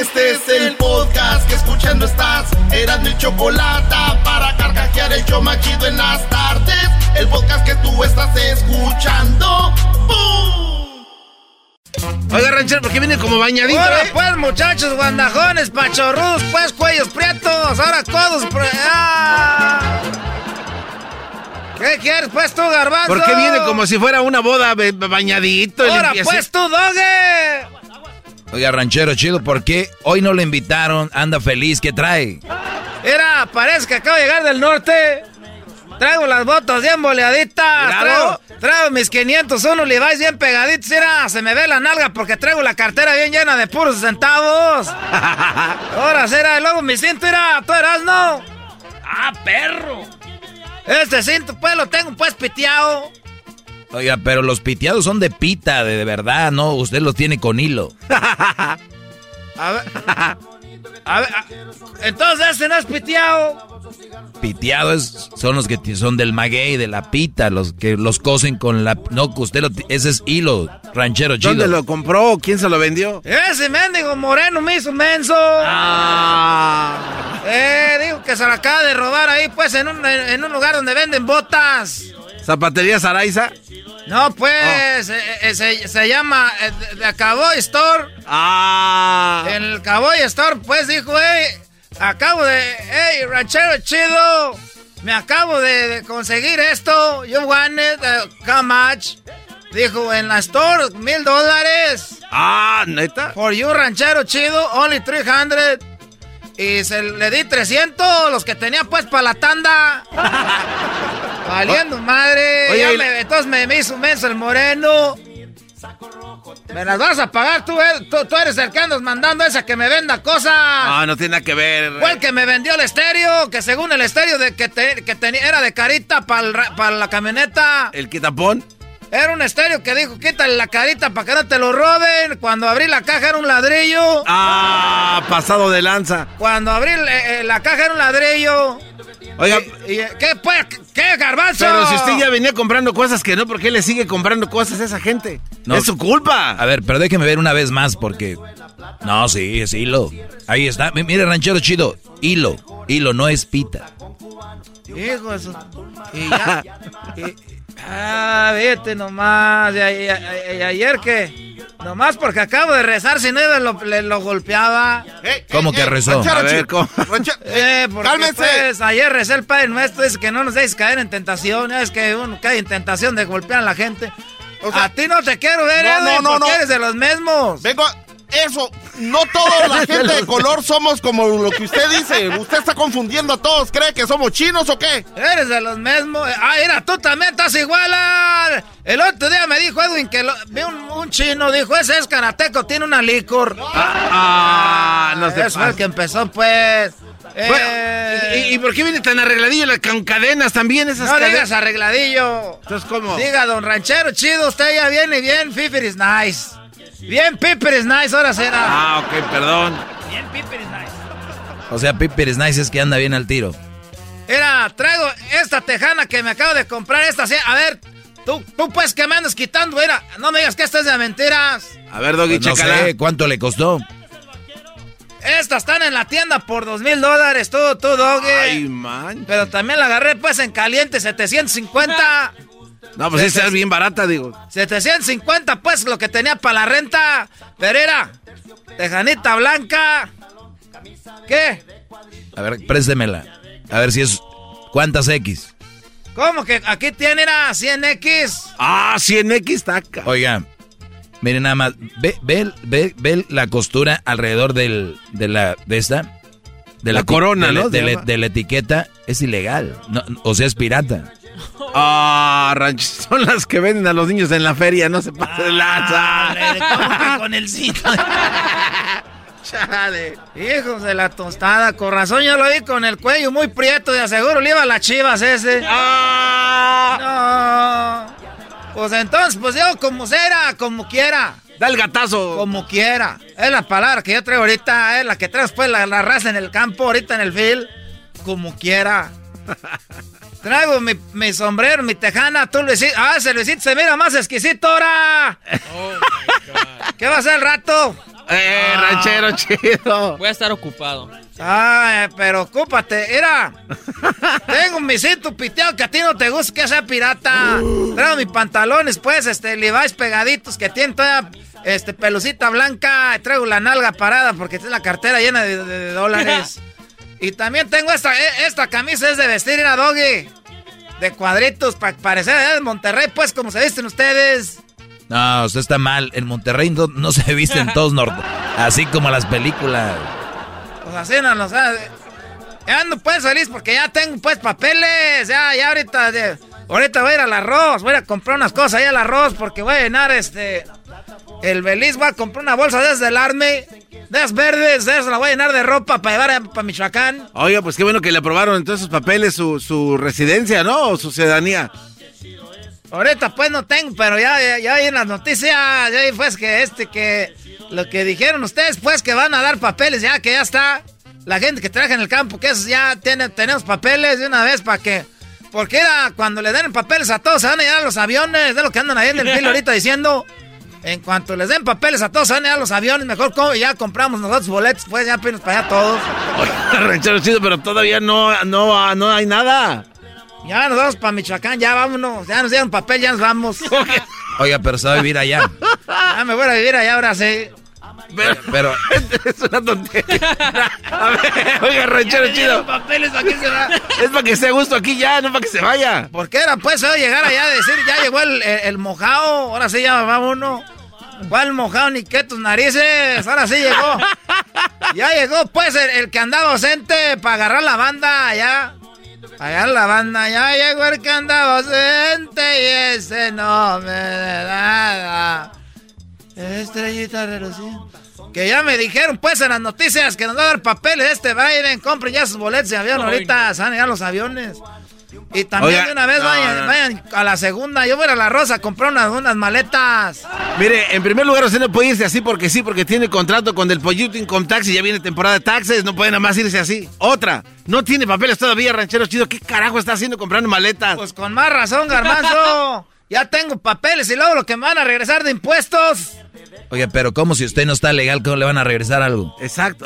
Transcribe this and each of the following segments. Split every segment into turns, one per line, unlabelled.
Este es el podcast que escuchando estás. Eran mi chocolate para carcajear el yo machido en las tardes. El podcast que tú estás escuchando. ¡Bum!
Oiga, ranchero, ¿por qué viene como bañadito?
Ahora
eh?
pues, muchachos, guandajones, pachorrudos, pues, cuellos prietos, ahora codos... pre- ¡Ah! ¿Qué quieres, pues, tú, garbanzo?
¿Por qué viene como si fuera una boda bañadito?
Ahora pues, tú, dogue.
Oiga, ranchero chido, ¿por qué hoy no le invitaron? Anda feliz, ¿qué trae?
Mira, parece que acabo de llegar del norte. Traigo las botas bien boleaditas. Traigo, traigo mis 501 Levi's bien pegaditos. Mira, se me ve la nalga porque traigo la cartera bien llena de puros centavos. Ahora será, y luego mi cinto, mira, tú eras, ¿no? ¡Ah, perro! Este cinto, pues, lo tengo, pues, piteado.
Oiga, pero los piteados son de pita, de, de verdad, ¿no? Usted los tiene con hilo.
A ver, a ver, a- entonces este no es piteado.
Piteados son los que son del maguey, de la pita, los que los cosen con la... No, usted lo... Ese es hilo, ranchero chido.
¿Dónde lo compró? ¿Quién se lo vendió?
Ese mendigo moreno me hizo menso.
Ah.
Eh, dijo que se la acaba de robar ahí, pues, en un, en un lugar donde venden botas.
¿Zapatería Saraiza?
No, pues, eh, eh, se, se llama eh, Cowboy Store.
Ah.
En el Cowboy Store, pues, dijo, hey, acabo de, hey, ranchero chido, me acabo de, de conseguir esto, you want it, uh, how much? Dijo, en la store, mil dólares.
Ah, ¿neta?
For you, ranchero chido, only 300. Y se le di 300, los que tenía pues para la tanda. Valiendo madre.
Oye,
Ya me- entonces me, me hizo menso el moreno. Me las vas a pagar tú, eh, tú, tú eres el que andas mandando esa que me venda cosas.
Ah, no tiene nada que ver.
Fue el que me vendió el estéreo, que según el estéreo de que, te- que era de carita para la camioneta.
¿El quitapón?
Era un estéreo que dijo, quítale la carita para que no te lo roben. Cuando abrí la caja era un ladrillo.
Ah, pasado de lanza.
Cuando abrí eh, eh, la caja era un ladrillo.
Oiga,
Y, y, ¿Qué, pues? ¿Qué, garbanzo?
pero si usted ya venía comprando cosas que no, ¿por qué le sigue comprando cosas a esa gente?
No.
Es su culpa.
A ver, pero déjeme ver una vez más porque... No, sí, es hilo. Ahí está. Mi- Mire, ranchero chido. Hilo. Hilo, no es pita.
Hijo de su- Y ya. y- ah, vete nomás. Y, ayer que. Nomás porque acabo de rezar, si no lo, le, lo golpeaba.
¿Cómo que rezó?
A ver, ¿cómo?
Eh, porque
Cálmense.
pues, ayer recé el Padre Nuestro, dice que no nos dejes caer en tentación. Es que uno cae en tentación de golpear a la gente.
O sea-
a ti no te quiero ver,
No,
Edwin,
no, no,
porque
no.
eres de los mismos.
Vengo a... Eso, no toda la gente de color somos como lo que usted dice. Usted está confundiendo a todos. ¿Cree que somos chinos o qué?
Eres de los mismos. Ah, mira, tú también estás igual. ah. El otro día me dijo Edwin que lo- vi un, un chino, dijo, ese es karateco, tiene una licor.
Ah, no se
Eso fue el que empezó, pues.
Bueno,
Eh,
¿y, y por qué viene tan arregladillo la- con cadenas también esas
no
cadenas?
digas arregladillo.
Entonces, ¿cómo?
Diga, don ranchero, chido, usted ya viene bien, Piper is nice. Bien, Piper is nice, ahora será.
Ah, ok, perdón.
Bien, Piper is nice.
O sea, Piper is nice es que anda bien al tiro.
Mira, traigo esta tejana que me acabo de comprar, esta, sí. A ver, tú, tú pues que me andas quitando, mira, no me digas que esta es de mentiras.
A ver, Doggy,
Pues no
chécala.
sé cuánto le costó.
Estas están en la tienda por dos mil dólares, tú, tú, doggy.
Ay, man.
Pero también la agarré pues en caliente, 750.
No, pues esa es bien barata, digo.
750 pues lo que tenía para la renta. Pero era tejanita blanca. ¿Qué?
A ver, préstemela. A ver si es... ¿Cuántas X?
¿Cómo que aquí tiene a 100X?
Ah, 100X taca.
Oiga, miren nada más, ve, ve, ve, ve la costura alrededor del, de la, de esta, de
la, corona,
de,
¿no?
De, la, de, la etiqueta, es ilegal, no, o sea, es pirata.
Ah, ranch, son las que venden a los niños en la feria, no se pasa de lanza.
¿Cómo que con el cito?
Chale.
Hijos de la tostada, con razón yo lo vi con el cuello muy prieto, de aseguro le iba a las chivas ese.
Ah.
No. Pues entonces, pues yo como será, como quiera.
Da el gatazo.
Como quiera. Es la palabra que yo traigo ahorita, es la que traes pues la, la raza en el campo, ahorita en el field. Como quiera. Traigo mi, mi, sombrero, mi tejana, tú Luisito. Ah, ese Luisito se mira más exquisito ahora.
Oh my God.
¿Qué va a hacer el rato?
Eh, ranchero chido.
Voy a estar ocupado.
Ay, pero ocúpate, mira. Tengo un misito piteado que a ti no te gusta que sea pirata. Traigo mis pantalones, pues, este, Levi's pegaditos que tienen toda, este, pelucita blanca. Traigo la nalga parada porque tiene la cartera llena de, de, de dólares. Y también tengo esta, e, esta camisa es de vestir a doggy. De cuadritos, para parecer de Monterrey, pues, como se visten ustedes.
No, usted está mal. En Monterrey no, no se visten todos norte, así como las películas.
Pues así no lo sabe. Ando pues feliz porque ya tengo pues papeles. Ya, ya ahorita, de, ahorita voy a ir al arroz. Voy a comprar unas cosas ahí al arroz porque voy a llenar este. El Beliz va a comprar una bolsa desde el Arme. De esas verdes, de esas la voy a llenar de ropa para llevar para Michoacán.
Oiga, pues qué bueno que le aprobaron entonces sus papeles, su, su residencia, ¿no? O su ciudadanía.
Ahorita pues no tengo, pero ya, ya, ya en las noticias, ya pues que este, que lo que dijeron ustedes, pues que van a dar papeles, ya que ya está. La gente que trabaja en el campo, que esos ya tiene, tenemos papeles de una vez para que... Porque era cuando le den papeles a todos, se van a llevar los aviones, de lo que andan ahí en el filo ahorita diciendo. En cuanto les den papeles a todos, van a los aviones, mejor ya compramos nosotros boletos, pues ya pinos para allá todos.
Ranchero chido, pero todavía no, no, no hay nada.
Ya nos vamos para Michoacán, ya vámonos. Ya nos dieron papel, ya nos vamos.
Oiga, pero se va a vivir allá.
Ya me voy a vivir allá ahora sí.
Pero, pero
es una tontería. A ver, oiga, ranchero chido.
papeles aquí se va.
Es para que esté a gusto aquí ya, no para que se vaya.
¿Por qué era pues llegar allá a decir, ya llegó el, el, el mojado? Ahora sí ya va uno. ¿Cuál mojado ni qué tus narices? Ahora sí llegó. Ya llegó pues el, el que andaba ausente para agarrar la banda allá. Allá la banda ya llegó el que andaba ausente y ese no me da nada. Estrellita reluciente. Que ya me dijeron pues en las noticias que nos va a dar papeles este Biden. Compren ya sus boletos de avión. Ahorita se van a llegar los aviones. Y también
Oiga,
de una vez
no,
vayan,
no.
vayan a la segunda. Yo voy a ir a la Rosa a comprar unas, unas maletas.
Mire, en primer lugar, usted no puede irse así porque sí, porque tiene contrato con el Pollito Income Tax y ya viene temporada de taxes. No puede nada más irse así. Otra, no tiene papeles todavía, ranchero chido. ¿Qué carajo está haciendo comprando maletas?
Pues con más razón, garbanzo. ya tengo papeles y luego lo que me van a regresar de impuestos.
Oye, pero ¿cómo si usted no está legal, cómo le van a regresar algo?
Exacto.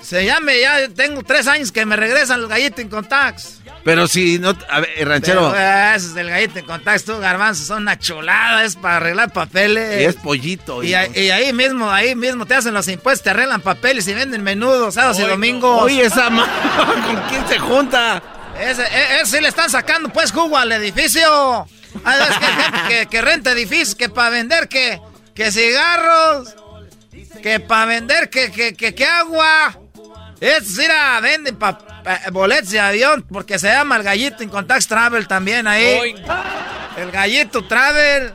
Se llame, ya tengo tres años que me regresan los gallitos en tax.
Pero si no. A ver, ranchero.
Pero, eh, esos del gallito en tax, tú, garbanzo, son una chulada, es para arreglar papeles.
y es pollito.
Y, ahí- y ahí mismo, ahí mismo te hacen los impuestos, te arreglan papeles y venden menudos, sábados y domingos.
Oye, esa ma... ¿Con quién se junta?
Ese, e- ese sí le están sacando pues jugo al edificio. Veces que, renta edificios, que para vender que, que cigarros, que para vender que, que, que, que agua. Estos mira, venden pa, pa- boletos de avión porque se llama el gallito en Contact Travel también ahí. El gallito Travel.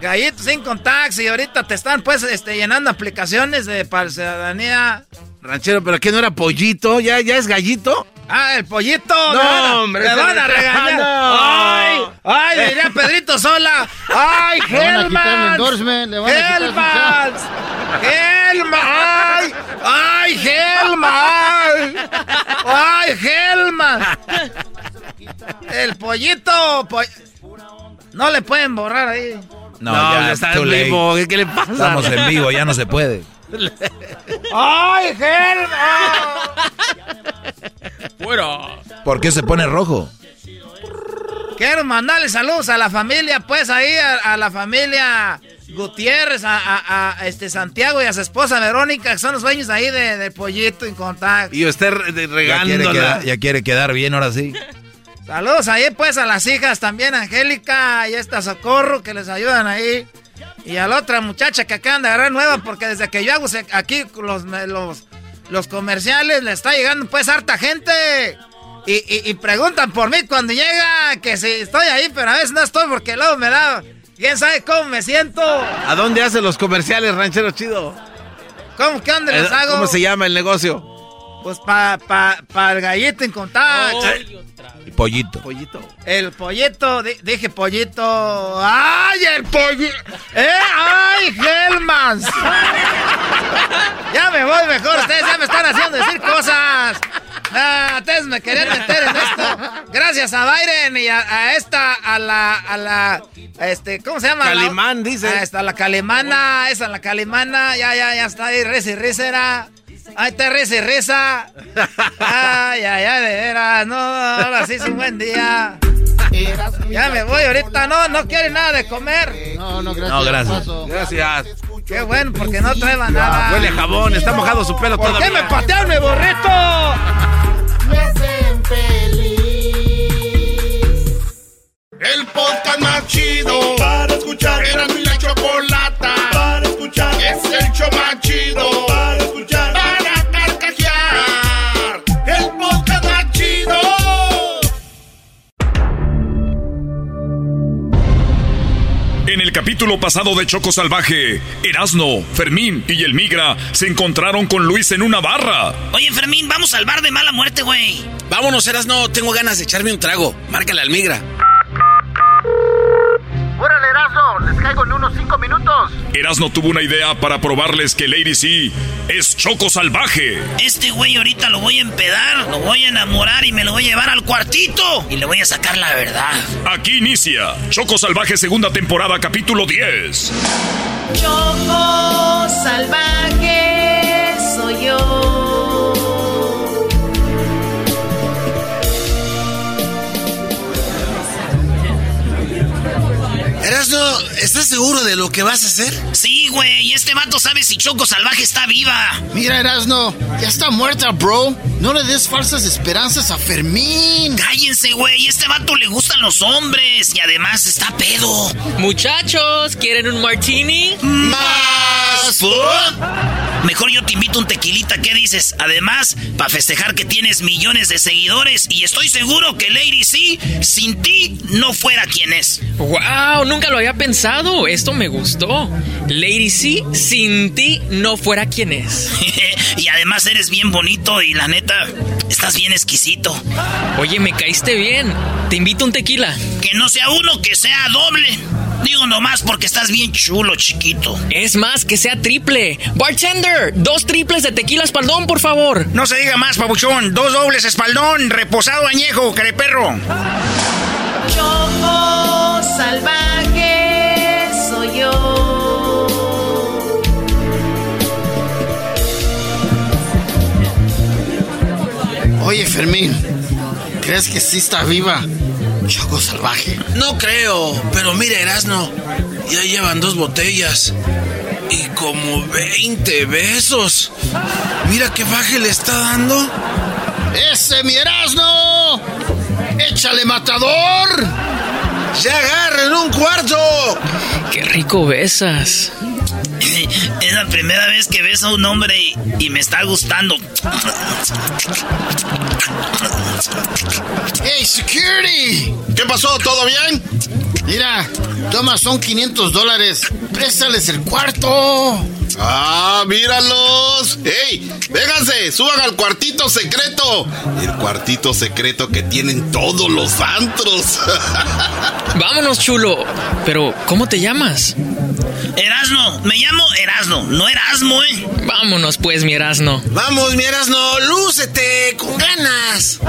Gallito sin contacts y ahorita te están pues este, llenando aplicaciones de para ciudadanía.
Ranchero, pero ¿qué no era pollito? ¿Ya, ya es gallito?
Ah, el pollito.
No,
van a-
hombre,
Me
ese
van a regañar.
no.
Ay, ay, diría Pedrito Sola. Ay, Helmans. Helmans. Helmans. Ay, ay, Helmans. Ay, Helmans. El pollito. po- No le pueden borrar ahí.
No, ya,
está
too
en vivo. ¿Qué, qué le pasa?
Estamos en vivo, ya no se puede.
Ay, Helmans.
Fuera.
¿Por qué se pone rojo?
Quiero mandarle saludos a la familia, pues ahí, a, a la familia Gutiérrez, a, a- a, este Santiago y a su esposa Verónica, que son los dueños ahí de, de Pollito en contacto.
Y usted
Ya quiere,
regándola.
quedar, ya quiere quedar bien ahora sí.
Saludos ahí pues a las hijas también, Angélica y esta Socorro, que les ayudan ahí. Y a la otra muchacha que acaban de agarrar nueva, porque desde que yo hago aquí los, los, los comerciales, le está llegando pues harta gente. Y, preguntan por mí cuando llega, que si estoy ahí, pero a veces no estoy porque luego me da... ¿Quién sabe cómo me siento?
¿A dónde hacen los comerciales, ranchero chido?
¿Cómo? ¿Qué dónde les hago?
¿Cómo se llama el negocio?
Pues para pa, pa el gallito en contacto.
y pollito.
Pollito.
El pollito, dije pollito. ¡Ay, el pollito! ¡Eh! ¡Ay, Helmans! ya me voy mejor, ustedes ya me están haciendo decir cosas. Ah, ustedes me querían meter en esto. Gracias a Byron y a, esta, a la, a la, este, ¿cómo se llama?
Calimán, dice.
A esta, la calimana, esa, la calimana, ya, ya, ya está ahí, reza y. Ahí está, reza y reza. Ay, ay, ay, de veras, no, ahora sí es un buen día. Ya me voy ahorita, no, no quiere nada de comer.
No, no, gracias. No,
gracias. Gracias.
Qué bueno, porque no trae nada.
Huele a jabón, está mojado su pelo
¿Por
todavía.
qué me patearon mi borrito?
Me hacen feliz. El podcast más chido para escuchar. Era mi la chocolata para escuchar. Es el show más chido para escuchar.
Capítulo pasado de Choco Salvaje, Erasno, Fermín y el Migra se encontraron con Luis en una barra.
Oye, Fermín, vamos al bar de mala muerte, güey.
Vámonos, Erasno, tengo ganas de echarme un trago. Márcale al Migra.
¡Órale, Erasno! ¡Les caigo en unos cinco minutos!
Erasno tuvo una idea para probarles que Lady C es Choco Salvaje.
Este güey ahorita lo voy a empedar, lo voy a enamorar y me lo voy a llevar al cuartito y le voy a sacar la verdad.
Aquí inicia Choco Salvaje segunda temporada capítulo 10.
Choco Salvaje soy yo.
Erasno, ¿estás seguro de lo que vas a hacer?
Sí, güey, y este vato sabe si Choco Salvaje está viva.
Mira, Erasno, ya está muerta, bro. No le des falsas esperanzas a Fermín.
Cállense, güey, este vato le gustan los hombres y además está pedo.
Muchachos, ¿quieren un martini?
¡Más!
Mejor yo te invito un tequilita, ¿qué dices? Además, para festejar que tienes millones de seguidores y estoy seguro que Lady C, sin ti, no fuera quien es.
¡Wow! Nunca lo había pensado. Esto me gustó. Lady C, sin ti, no fuera quien es.
y además eres bien bonito y la neta, estás bien exquisito.
Oye, me caíste bien. Te invito un tequila.
Que no sea uno, que sea doble. Digo nomás porque estás bien chulo, chiquito.
Es más, que sea triple. Bartender, dos triples de tequila espaldón, por favor.
No se diga más, pabuchón. Dos dobles espaldón, reposado añejo, perro.
Choco Salvaje
Oye, Fermín, ¿crees que sí está viva? Choco salvaje.
No creo, pero mira, Erasno, ya llevan dos botellas y como 20 besos. Mira qué baje le está dando.
¡Ese mi Erasno! ¡Échale matador!
¡Ya agarren un cuarto!
¡Qué rico besas!
Es la primera vez que beso a un hombre y, y me está gustando.
¡Hey, security!
¿Qué pasó? ¿Todo bien?
Mira, toma, son 500 dólares. Préstales el cuarto.
¡Ah, míralos! ¡Ey! ¡Vénganse! ¡Suban al cuartito secreto! El cuartito secreto que tienen todos los antros.
Vámonos, chulo. Pero, ¿cómo te llamas?
Erasno, me llamo Erasno, no Erasmo, ¿eh?
Vámonos, pues, mi Erasno.
Vamos, mi Erasno, lúcete con ganas.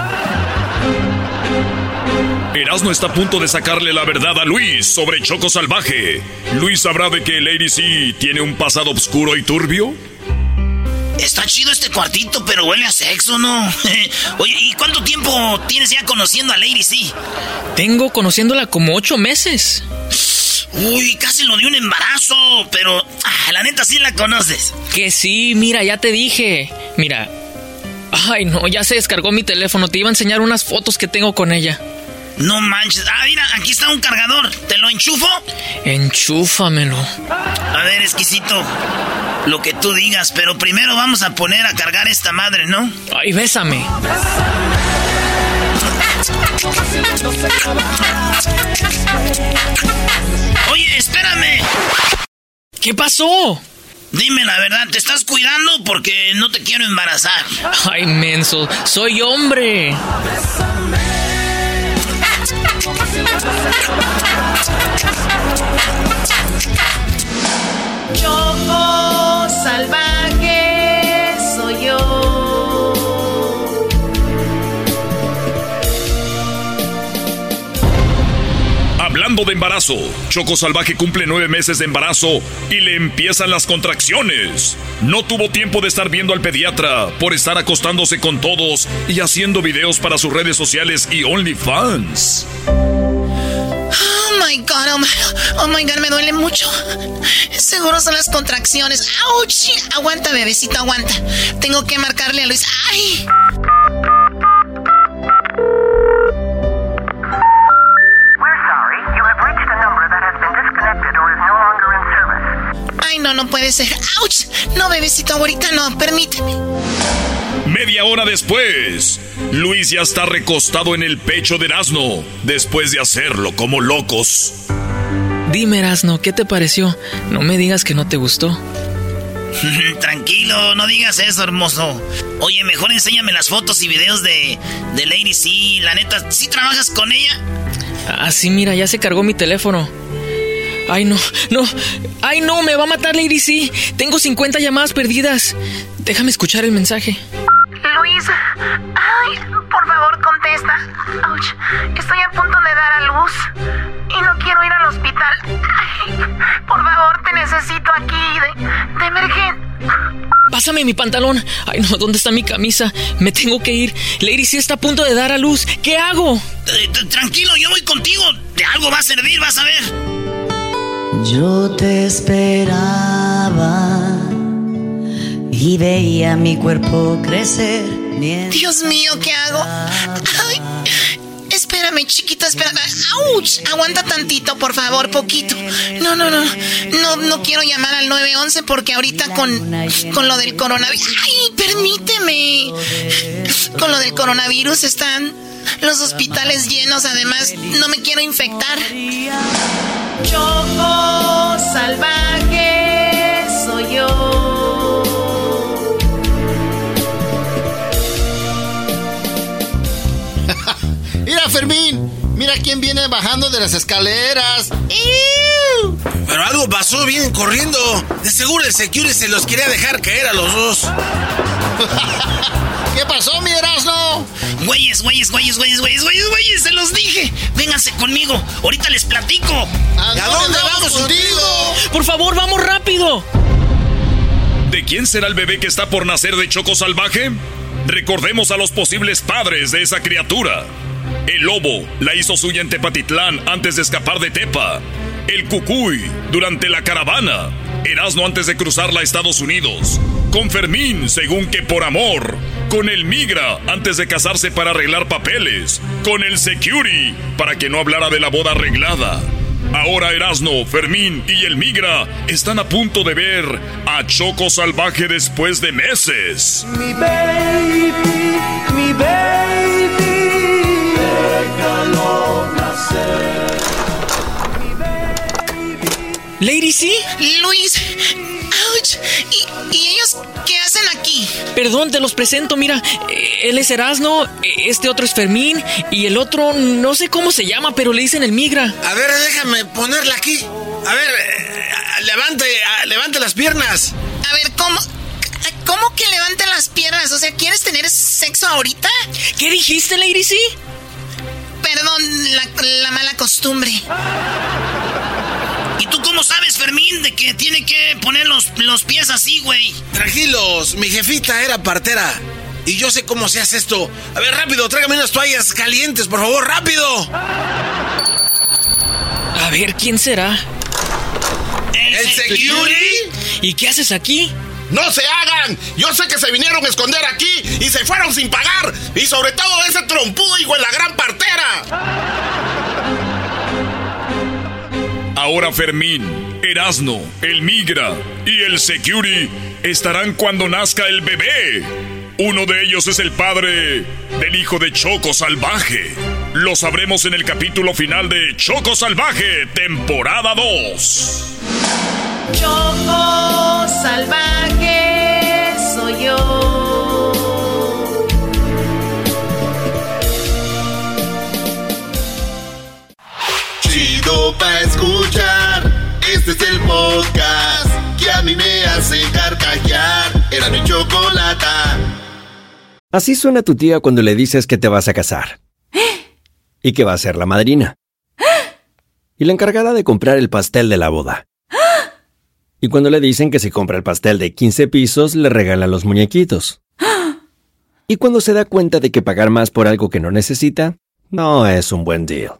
Erasmo está a punto de sacarle la verdad a Luis sobre Choco Salvaje. ¿Luis sabrá de que Lady C tiene un pasado oscuro y turbio?
Está chido este cuartito, pero huele a sexo, ¿no? Oye, ¿y cuánto tiempo tienes ya conociendo a Lady C?
Tengo conociéndola como ocho meses.
Uy, casi lo dio un embarazo, pero ah, la neta sí la conoces.
Que sí, mira, ya te dije. Mira. Ay, no, ya se descargó mi teléfono. Te iba a enseñar unas fotos que tengo con ella.
No manches. Ah, mira, aquí está un cargador. ¿Te lo enchufo?
Enchúfamelo.
A ver, exquisito. Lo que tú digas, pero primero vamos a poner a cargar esta madre, ¿no?
Ay, bésame.
Oye, espérame.
¿Qué pasó?
Dime la verdad, ¿te estás cuidando? Porque no te quiero embarazar.
Ay, menso, soy hombre.
Choco salvaje
De embarazo, Choco Salvaje cumple nueve meses de embarazo y le empiezan las contracciones. No tuvo tiempo de estar viendo al pediatra por estar acostándose con todos y haciendo videos para sus redes sociales y OnlyFans.
Oh my god, oh my, oh my god, me duele mucho. Seguro son las contracciones. ¡Auch! Aguanta, bebecito, aguanta. Tengo que marcarle a Luis. ¡Ay! No, no puede ser. ¡Auch! No, bebecito, ahorita no, permíteme.
Media hora después, Luis ya está recostado en el pecho de Erasmo, después de hacerlo como locos.
Dime, Erasno, ¿qué te pareció? No me digas que no te gustó.
Tranquilo, no digas eso, hermoso. Oye, mejor enséñame las fotos y videos de, de Lady C. La neta, ¿sí trabajas con ella?
Ah, sí, mira, ya se cargó mi teléfono. Ay, no, no. Ay, no, me va a matar Lady C. Tengo 50 llamadas perdidas. Déjame escuchar el mensaje.
Luis, ay, por favor, contesta. Ouch, estoy a punto de dar a luz y no quiero ir al hospital. Ay, por favor, te necesito aquí de, de emergencia.
Pásame mi pantalón. Ay, no, ¿dónde está mi camisa? Me tengo que ir. Lady C está a punto de dar a luz. ¿Qué hago?
Eh, tranquilo, yo voy contigo. De algo va a servir, vas a ver.
Yo te esperaba y veía mi cuerpo crecer.
Dios mío, ¿qué hago? Ay, espérame, chiquita, espérame. ¡Auch! Aguanta tantito, por favor, poquito. No, no, no. No, no quiero llamar al 911 porque ahorita con, con lo del coronavirus. ¡Ay, permíteme! Con lo del coronavirus están los hospitales llenos. Además, no me quiero infectar.
Choco salvaje soy yo.
Mira, Fermín. Mira quién viene bajando de las escaleras.
Pero algo pasó, vienen corriendo. De seguro el security se los quería dejar caer a los dos.
¿Qué pasó, mi Erasmo?
Güeyes, güeyes, güeyes, güeyes, güeyes, güeyes, güeyes, se los dije. Vénganse conmigo, ahorita les platico.
¿A, dónde vamos contigo?
Por favor, vamos rápido.
¿De quién será el bebé que está por nacer de Choco Salvaje? Recordemos a los posibles padres de esa criatura. El lobo la hizo suya en Tepatitlán antes de escapar de Tepa. El cucuy durante la caravana. Erasmo antes de cruzarla a Estados Unidos. Con Fermín, según que por amor. Con el migra antes de casarse para arreglar papeles. Con el security para que no hablara de la boda arreglada. Ahora Erasno, Fermín y el migra están a punto de ver a Choco Salvaje después de meses.
Mi baby, mi baby,
Lady C.
Luis. Ouch. ¿Y, ¿Y ellos qué hacen aquí?
Perdón, te los presento. Mira, eh, él es Erasno, eh, este otro es Fermín y el otro no sé cómo se llama, pero le dicen el migra.
A ver, déjame ponerla aquí. A ver, eh, levante, ah, levante las piernas.
A ver, ¿cómo? ¿Cómo que levanten las piernas? O sea, ¿quieres tener sexo ahorita?
¿Qué dijiste, Lady C?
Perdón, la, la mala costumbre.
¿Y tú cómo sabes, Fermín, de que tiene que poner los, los pies así, güey?
Tranquilos, mi jefita era partera. Y yo sé cómo se hace esto. A ver, rápido, tráigame unas toallas calientes, por favor, rápido.
A ver, ¿quién será?
¿El, security?
¿Y qué haces aquí?
¡No se hagan! Yo sé que se vinieron a esconder aquí y se fueron sin pagar. Y sobre todo ese trompudo hijo en la gran partera.
Ahora Fermín, Erasno, el Migra y el Security estarán cuando nazca el bebé. Uno de ellos es el padre del hijo de Choco Salvaje. Lo sabremos en el capítulo final de Choco Salvaje, temporada 2.
Choco salvaje soy yo.
Chido pa' escuchar. Este es el podcast que a mí me hace. Era mi chocolata.
Así suena tu tía cuando le dices que te vas a casar. Y que va a ser la madrina. Y la encargada de comprar el pastel de la boda. Y cuando le dicen que si compra el pastel de 15 pisos, le regalan los muñequitos. Y cuando se da cuenta de que pagar más por algo que no necesita, no es un buen deal.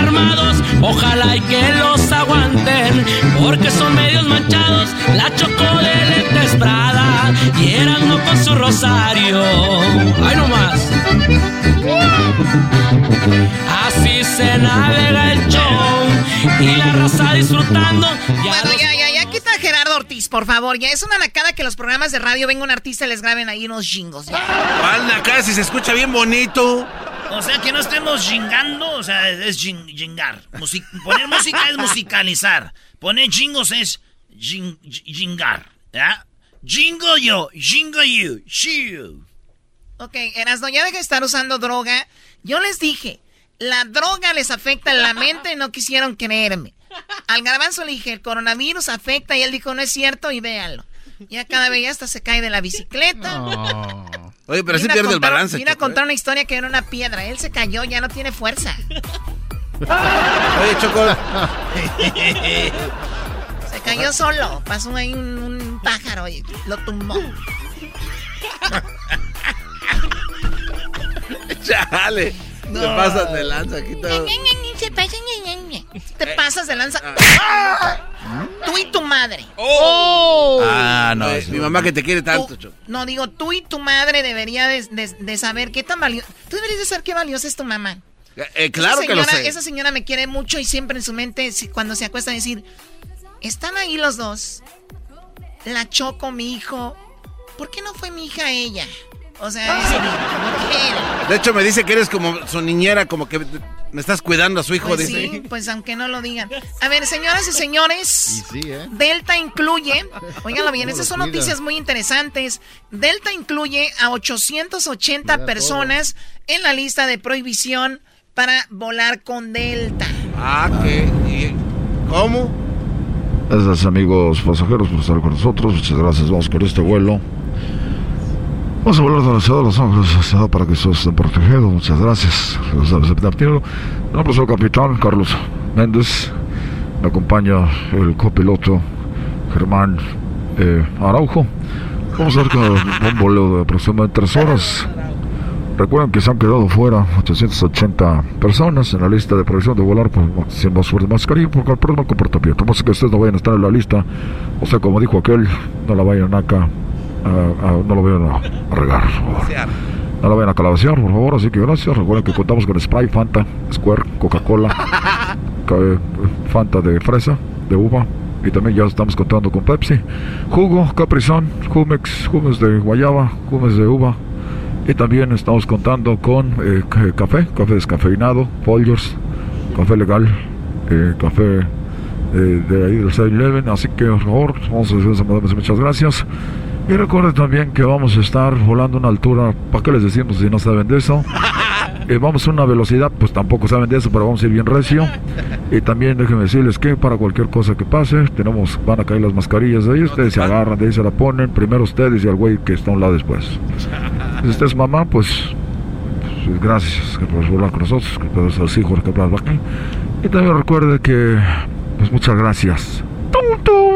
armados, ojalá y que los aguanten, porque son medios manchados, la choco de lentes Prada, y eran no con su rosario. ¡Ay no más! Así se navega el show, y la raza disfrutando. Ya
Bueno, ya, ya, ya quita a Gerardo Ortiz, por favor. Ya es una nacada que los programas de radio venga un artista y les graben ahí unos jingos.
¿Cuál acá si se escucha bien bonito?
O sea, que no estemos jingando, o sea, es jing- jingar. Musi- poner música es musicalizar. Poner jingos es jingar. ¿Ya? Jingo yo, jingo you, she you.
Ok, Erasno, ya deja de estar usando droga. Yo les dije, la droga les afecta en la mente y no quisieron creerme. Al garbanzo le dije, el coronavirus afecta y él dijo, no es cierto y véanlo. Ya cada vez ya hasta se cae de la bicicleta.
Oye, pero sí
Vino a
pierde el
contar-
balance.
Vino a
Choco, ¿eh?
contar una historia que era una piedra. Él se cayó, ya no tiene fuerza.
Oye, Choco.
Se cayó solo. Pasó ahí un, un pájaro y lo tumbó.
Chale.
No.
Te pasas de lanza aquí todo.
Se. Te pasas de lanza.
Ah.
Tú y tu madre.
Ah, no. mi mamá que te quiere tanto.
No, digo, tú y tu madre debería de, de- de saber qué tan valioso... Tú deberías de saber qué valiosa es tu mamá.
Eh, claro
esa
que lo
señora,
sé.
Esa señora me quiere mucho y siempre en su mente, cuando se acuesta, decir, están ahí los dos. La Choco, mi hijo. ¿Por qué no fue mi hija ella? O sea.
De hecho, me dice que eres como su niñera, como que me estás cuidando a su hijo.
Pues
dice.
sí, pues aunque no lo digan. A ver, señoras y señores,
¿eh?
Delta incluye, óiganlo bien,
¿Cómo
estas son
cuida?
noticias muy interesantes. Delta incluye a 880
Mira
personas en la lista de prohibición para volar con Delta.
Ah, ¿qué? ¿Y ¿Cómo?
Gracias amigos pasajeros por estar con nosotros. Muchas gracias. Vamos con este vuelo. Vamos a volar de la ciudad de Los ciudad para que todos estén protegidos. Muchas gracias. No, pues el capitán Carlos Méndez. Me acompaña el copiloto Germán eh, Araujo. Vamos a ver con un voleo de aproximadamente tres horas. Recuerden que se han quedado fuera 880 personas en la lista de prohibición de volar por, sin mascarilla porque el problema comportamiento. Más que ustedes no vayan a estar en la lista. O sea, como dijo aquel, no la vayan acá, no lo vayan a, regar, por favor. No la vayan a calabacear, por favor. Así que gracias. Recuerden que contamos con Sprite, Fanta, Square, Coca-Cola, Fanta de fresa, de uva, y también ya estamos contando con Pepsi, jugo, Caprizón, Jumex, Jumes de guayaba, Jumes de uva, y también estamos contando con eh, café, café descafeinado, Folgers, café legal, eh, café eh, de ahí del 7-Eleven. Así que, por favor, vamos a decirles muchas gracias. Y recuerden también que vamos a estar volando a una altura, ¿para qué les decimos si no saben de eso? vamos a una velocidad, pues tampoco saben de eso, pero vamos a ir bien recio. Y también déjenme decirles que para cualquier cosa que pase, tenemos, van a caer las mascarillas de ahí, ustedes se agarran, de ahí se la ponen, primero ustedes y al güey que está a un lado después. Si usted es mamá, pues, pues gracias por volar con nosotros, que por los hijos que aquí. Y también recuerde que, pues muchas gracias. ¡Tum, tum!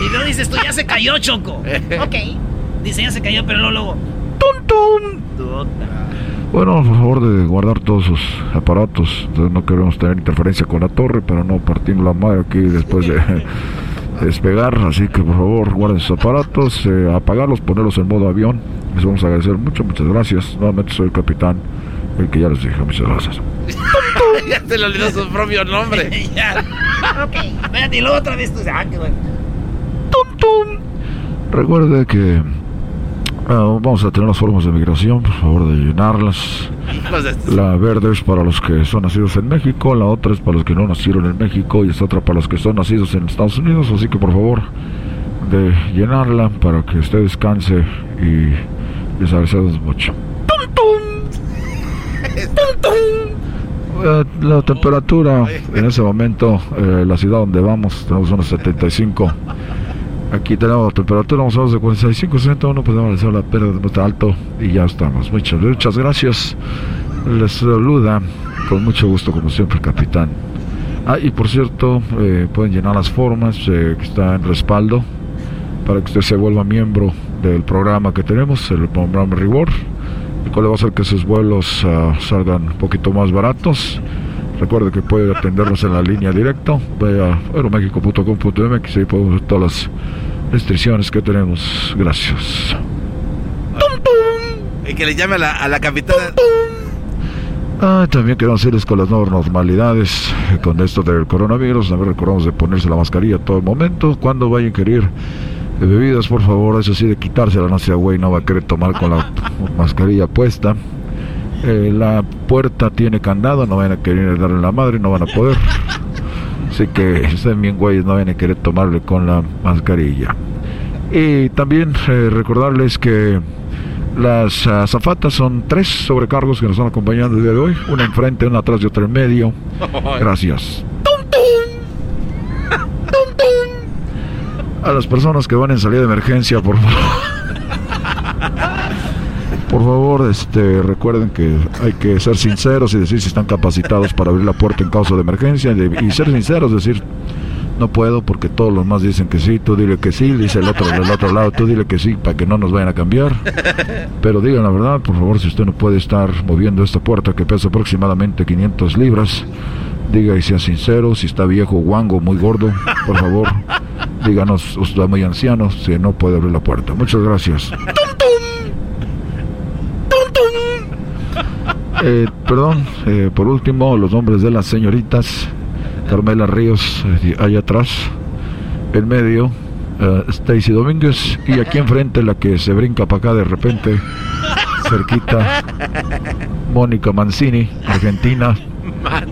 Y no dices tú, ya se cayó, Choco. ok. Dice, ya se cayó, pero luego, ¡tum, tum!
Bueno, por favor de guardar todos sus aparatos. Entonces no queremos tener interferencia con la torre, pero no partimos la madre aquí después de despegar. Así que por favor guarden sus aparatos, eh, apagarlos, ponerlos en modo avión. Les vamos a agradecer mucho, muchas gracias. Nuevamente soy el capitán, el que ya les dije. Muchas gracias.
ya se le olvidó su propio nombre.
ya. Ok, espérate, y luego otra vez tú. Ah, qué bueno.
¡Tum, tum! Recuerde que vamos a tener las formas de migración, por favor de llenarlas. La verde es para los que son nacidos en México, la otra es para los que no nacieron en México y esta otra para los que son nacidos en Estados Unidos, así que por favor de llenarla para que usted descanse y les agradecemos mucho. Eh, la temperatura en ese momento, eh, la ciudad donde vamos, tenemos unos 75 Aquí tenemos temperatura, vamos a de 45, 61, podemos hacer la pérdida de alto y ya estamos. Muchas, muchas gracias. Les saluda con mucho gusto, como siempre, capitán. Ah, y por cierto, eh, pueden llenar las formas eh, que está en respaldo para que usted se vuelva miembro del programa que tenemos, el programa Reward, el cual va a hacer que sus vuelos uh, salgan un poquito más baratos. Recuerde que puede atendernos en la línea directa. Vaya a aeromexico.com.mx y podemos ver todas las restricciones que tenemos. Gracias.
Y que le llame a la, a la capitana.
Ah, también queremos decirles con las nuevas normalidades, con esto del coronavirus, también recordamos de ponerse la mascarilla todo el momento. Cuando vayan a querer bebidas, por favor, eso sí, de quitársela, no sea güey, no va a querer tomar con la mascarilla puesta. Eh, la puerta tiene candado, no van a querer darle la madre, no van a poder. Así que estén bien güeyes, no van a querer tomarle con la mascarilla. Y también eh, recordarles que las azafatas son tres sobrecargos que nos están acompañando el día de hoy. Una enfrente, una atrás y otra en medio. Gracias. A las personas que van en salida de emergencia, por favor. Por favor, este, recuerden que hay que ser sinceros y decir si están capacitados para abrir la puerta en caso de emergencia y ser sinceros, decir no puedo porque todos los más dicen que sí, tú dile que sí, dice el otro del otro lado, tú dile que sí para que no nos vayan a cambiar. Pero digan la verdad, por favor, si usted no puede estar moviendo esta puerta que pesa aproximadamente 500 libras, diga y sea sincero, si está viejo, guango, muy gordo, por favor, díganos, usted está muy anciano, si no puede abrir la puerta. Muchas gracias. Eh, perdón, eh, por último, los nombres de las señoritas. Carmela Ríos, eh, allá atrás. En medio, Stacy Domínguez. Y aquí enfrente, la que se brinca para acá de repente, cerquita. Mónica Mancini, Argentina,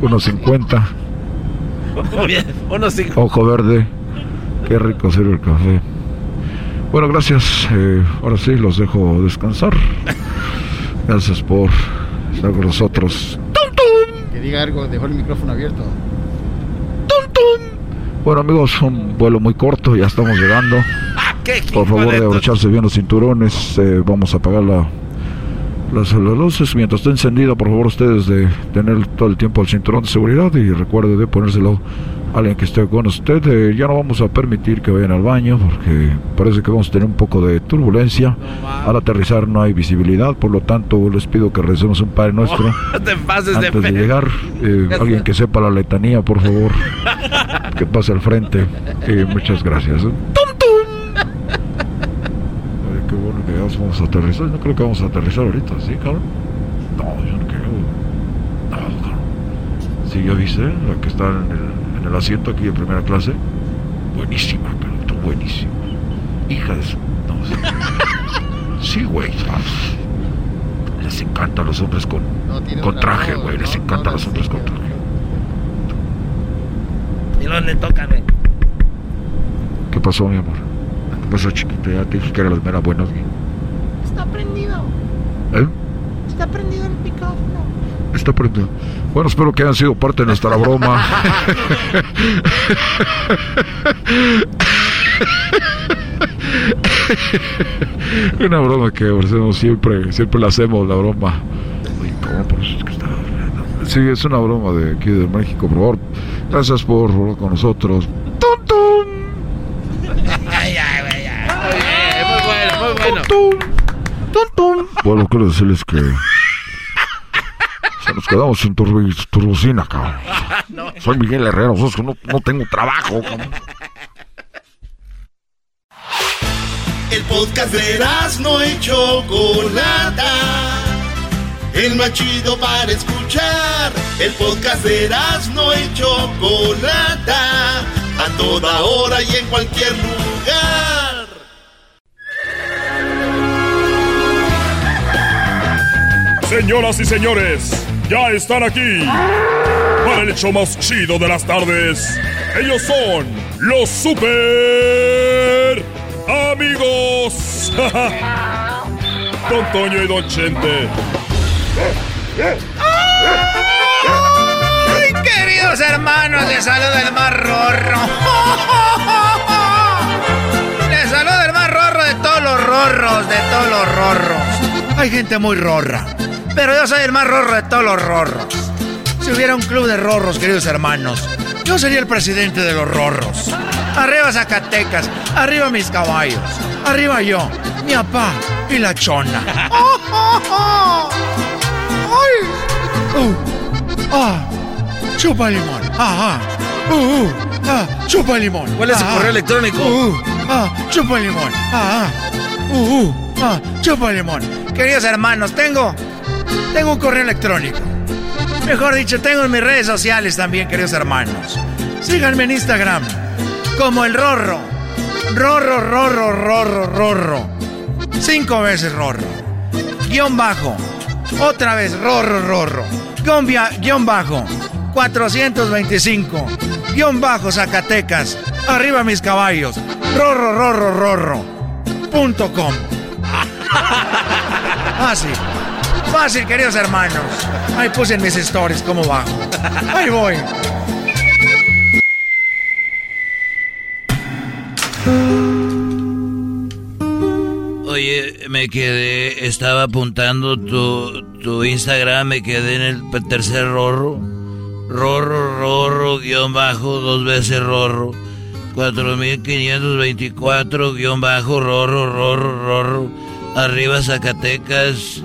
1.50. Ojo verde. Qué rico sirve el café. Bueno, gracias. ahora sí, los dejo descansar. Gracias por estar con nosotros.
¡Tum, Que diga algo, dejó el micrófono abierto.
¡Tum, Bueno amigos, un vuelo muy corto, ya estamos llegando. Por favor, de abrocharse bien los cinturones. Eh, vamos a apagar la, las, las, luces mientras esté encendida. Por favor, ustedes de tener todo el tiempo el cinturón de seguridad y recuerde de ponérselo a alguien que esté con usted. Eh, ya no vamos a permitir que vayan al baño porque parece que vamos a tener un poco de turbulencia. Al aterrizar no hay visibilidad, por lo tanto les pido que recemos un Padre Nuestro antes de, llegar. Eh, alguien que sepa la letanía, por favor, que pase al frente. Eh, muchas gracias. ¡Tum, tum! Ay, vamos a aterrizar. No creo que vamos a aterrizar ahorita, ¿sí, cabrón? No, yo no creo. No, cabrón. Sí, ya viste, la que está en el, en el asiento aquí de primera clase. Buenísima, pero tú buenísima. Hija de su... No, sí. Sí, güey. Les encanta a los hombres con, con traje, güey. Les encanta a los hombres con traje.
¿Y dónde toca, güey?
¿Qué pasó, mi amor? ¿Qué pasó, chiquito? Ya te dije que era mera güey.
Está prendido.
¿Eh?
Está prendido el micrófono.
Está prendido. Bueno, espero que hayan sido parte de nuestra broma. Una broma que hacemos siempre, siempre la hacemos, la broma. Sí, es una broma de aquí de México, por favor. Gracias por hablar con nosotros. ¡Tum, tum!
Ay, ay, ay, ay.
Muy bueno, muy bueno.
¡Tum, tum! Bueno, quiero decirles que. Nos quedamos sin turbi, turbocina, cabrón. Soy Miguel Herrero, es que no, no tengo trabajo, cabrón.
El podcast de no y Chocolata. El más chido para escuchar. El podcast de no y Chocolata. A toda hora y en cualquier lugar.
Señoras y señores, ya están aquí para el hecho más chido de las tardes. Ellos son los super amigos. Don Toño y Don Chente.
¡Ay, queridos hermanos! Les saluda el más rorro. Les saluda el más rorro de todos los rorros, de todos los rorros. Hay gente muy rorra, pero yo soy el más rorro de todos los rorros. Si hubiera un club de rorros, queridos hermanos, yo sería el presidente de los rorros. Arriba Zacatecas, arriba mis caballos, arriba yo, mi papá y la chona. ¡Ay! ¡Uh! ¡Ah! ¡Chupa limón! ¡Ah! ah. ¡Uh! uh, ¡Ah! ¡Chupa limón!
¿Cuál es
Ah,
correo electrónico?
¡Uh! uh, ¡Ah! ¡Chupa limón! Ah. ¡Uh! uh, ¡Ah! ¡Chupa limón! Queridos hermanos, tengo. Tengo un correo electrónico. Mejor dicho, tengo en mis redes sociales también, queridos hermanos. Síganme en Instagram. Como el Rorro. Rorro, Rorro, Rorro, Rorro. Cinco veces Rorro. Guión bajo. Otra vez Rorro, Rorro. Guión, guion bajo. 425. Guión bajo Zacatecas. Arriba mis caballos. Rorro, Rorro, Rorro. Punto com. Fácil. Fácil, queridos hermanos. Ahí puse en mis stories cómo bajo. Ahí voy.
Oye, me quedé, estaba apuntando tu, tu Instagram, me quedé en el tercer rorro. Rorro, rorro, guion bajo, dos veces rorro. 4524, guion bajo, rorro, rorro, rorro. Arriba Zacatecas.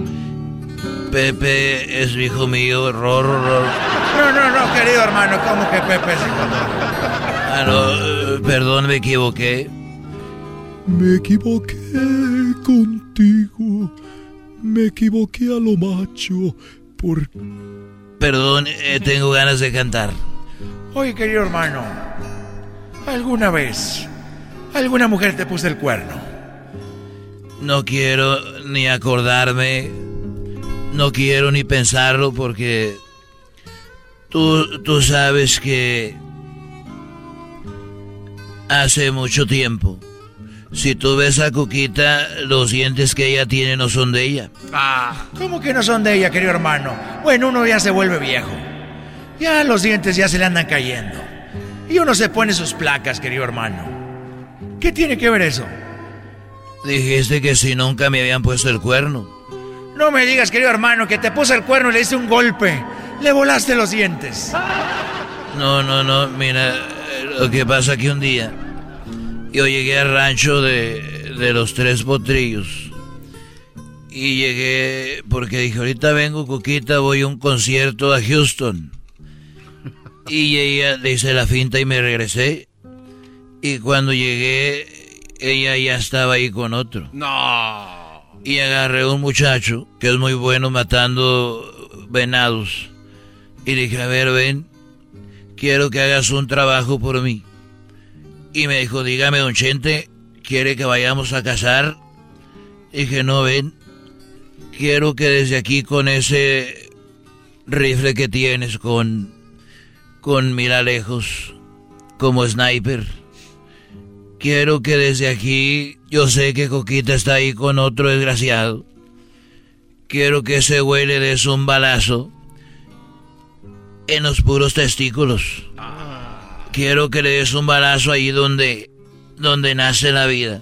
Pepe es hijo mío, rorro.
No, no, no, querido hermano, ¿cómo que Pepe es
Ah, no, eh, perdón, me equivoqué.
Me equivoqué contigo. Me equivoqué a lo macho. Por...
Perdón, eh, tengo ganas de cantar.
Oye, querido hermano, ¿alguna vez alguna mujer te puso el cuerno?
No quiero ni acordarme, no quiero ni pensarlo porque tú, tú sabes que hace mucho tiempo, si tú ves a Cuquita, los dientes que ella tiene no son de ella.
Ah, ¿cómo que no son de ella, querido hermano? Bueno, uno ya se vuelve viejo. Ya los dientes ya se le andan cayendo. Y uno se pone sus placas, querido hermano. ¿Qué tiene que ver eso?
Dijiste que si nunca me habían puesto el cuerno.
No me digas, querido hermano, que te puse el cuerno y le hice un golpe. Le volaste los dientes.
No, no, no, mira, lo que pasa que un día yo llegué al rancho de, de los tres potrillos. Y llegué porque dije, ahorita vengo, Coquita, voy a un concierto a Houston. Y ella le hice la finta y me regresé. Y cuando llegué, ella ya estaba ahí con otro.
No.
Y agarré un muchacho que es muy bueno matando venados. Y dije, a ver, ven, quiero que hagas un trabajo por mí. Y me dijo, dígame, don Chente, ¿quiere que vayamos a cazar? Dije, no, ven, quiero que desde aquí con ese rifle que tienes, con, con mira lejos, como sniper, quiero que desde aquí, yo sé que Coquita está ahí con otro desgraciado. Quiero que ese güey le des un balazo en los puros testículos. Quiero que le des un balazo ahí donde, donde nace la vida.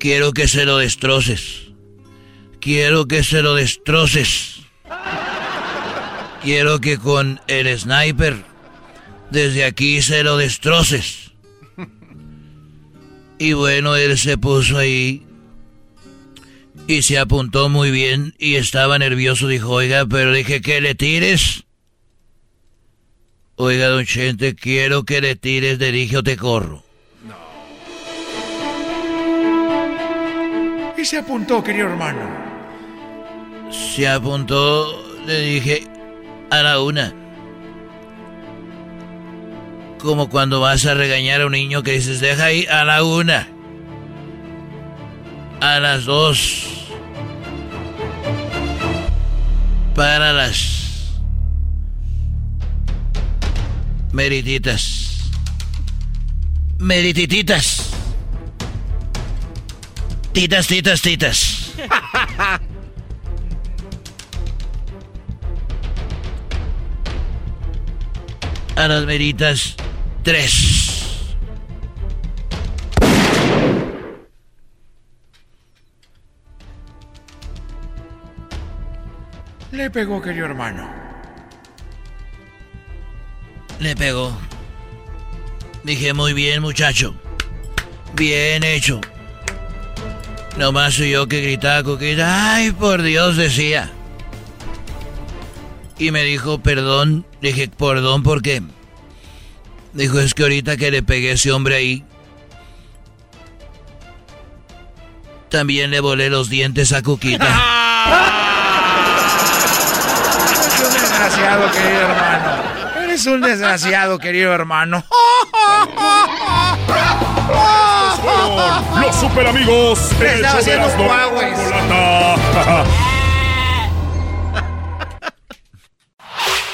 Quiero que se lo destroces. Quiero que se lo destroces. Quiero que con el sniper desde aquí se lo destroces. Y bueno, él se puso ahí y se apuntó muy bien y estaba nervioso. Dijo, oiga, pero dije que le tires. Oiga, don Chente, quiero que le tires de dije o te corro.
Y se apuntó, querido hermano.
Se apuntó, le dije, a la una. Como cuando vas a regañar a un niño que dices, deja ahí a la una. A las dos. Para las merititas. Meritititas. Titas, titas, titas. A las meritas, tres.
Le pegó, querido hermano.
Le pegó. Dije, muy bien, muchacho. Bien hecho. Nomás soy yo que gritaba, Coquita. Ay, por Dios, decía. Y me dijo, perdón. Dije, perdón, ¿por qué? Dijo, es que ahorita que le pegué a ese hombre ahí, también le volé los dientes a Coquita.
Eres un desgraciado, querido hermano. Eres un desgraciado, querido hermano.
Los super amigos.
Estaba haciendo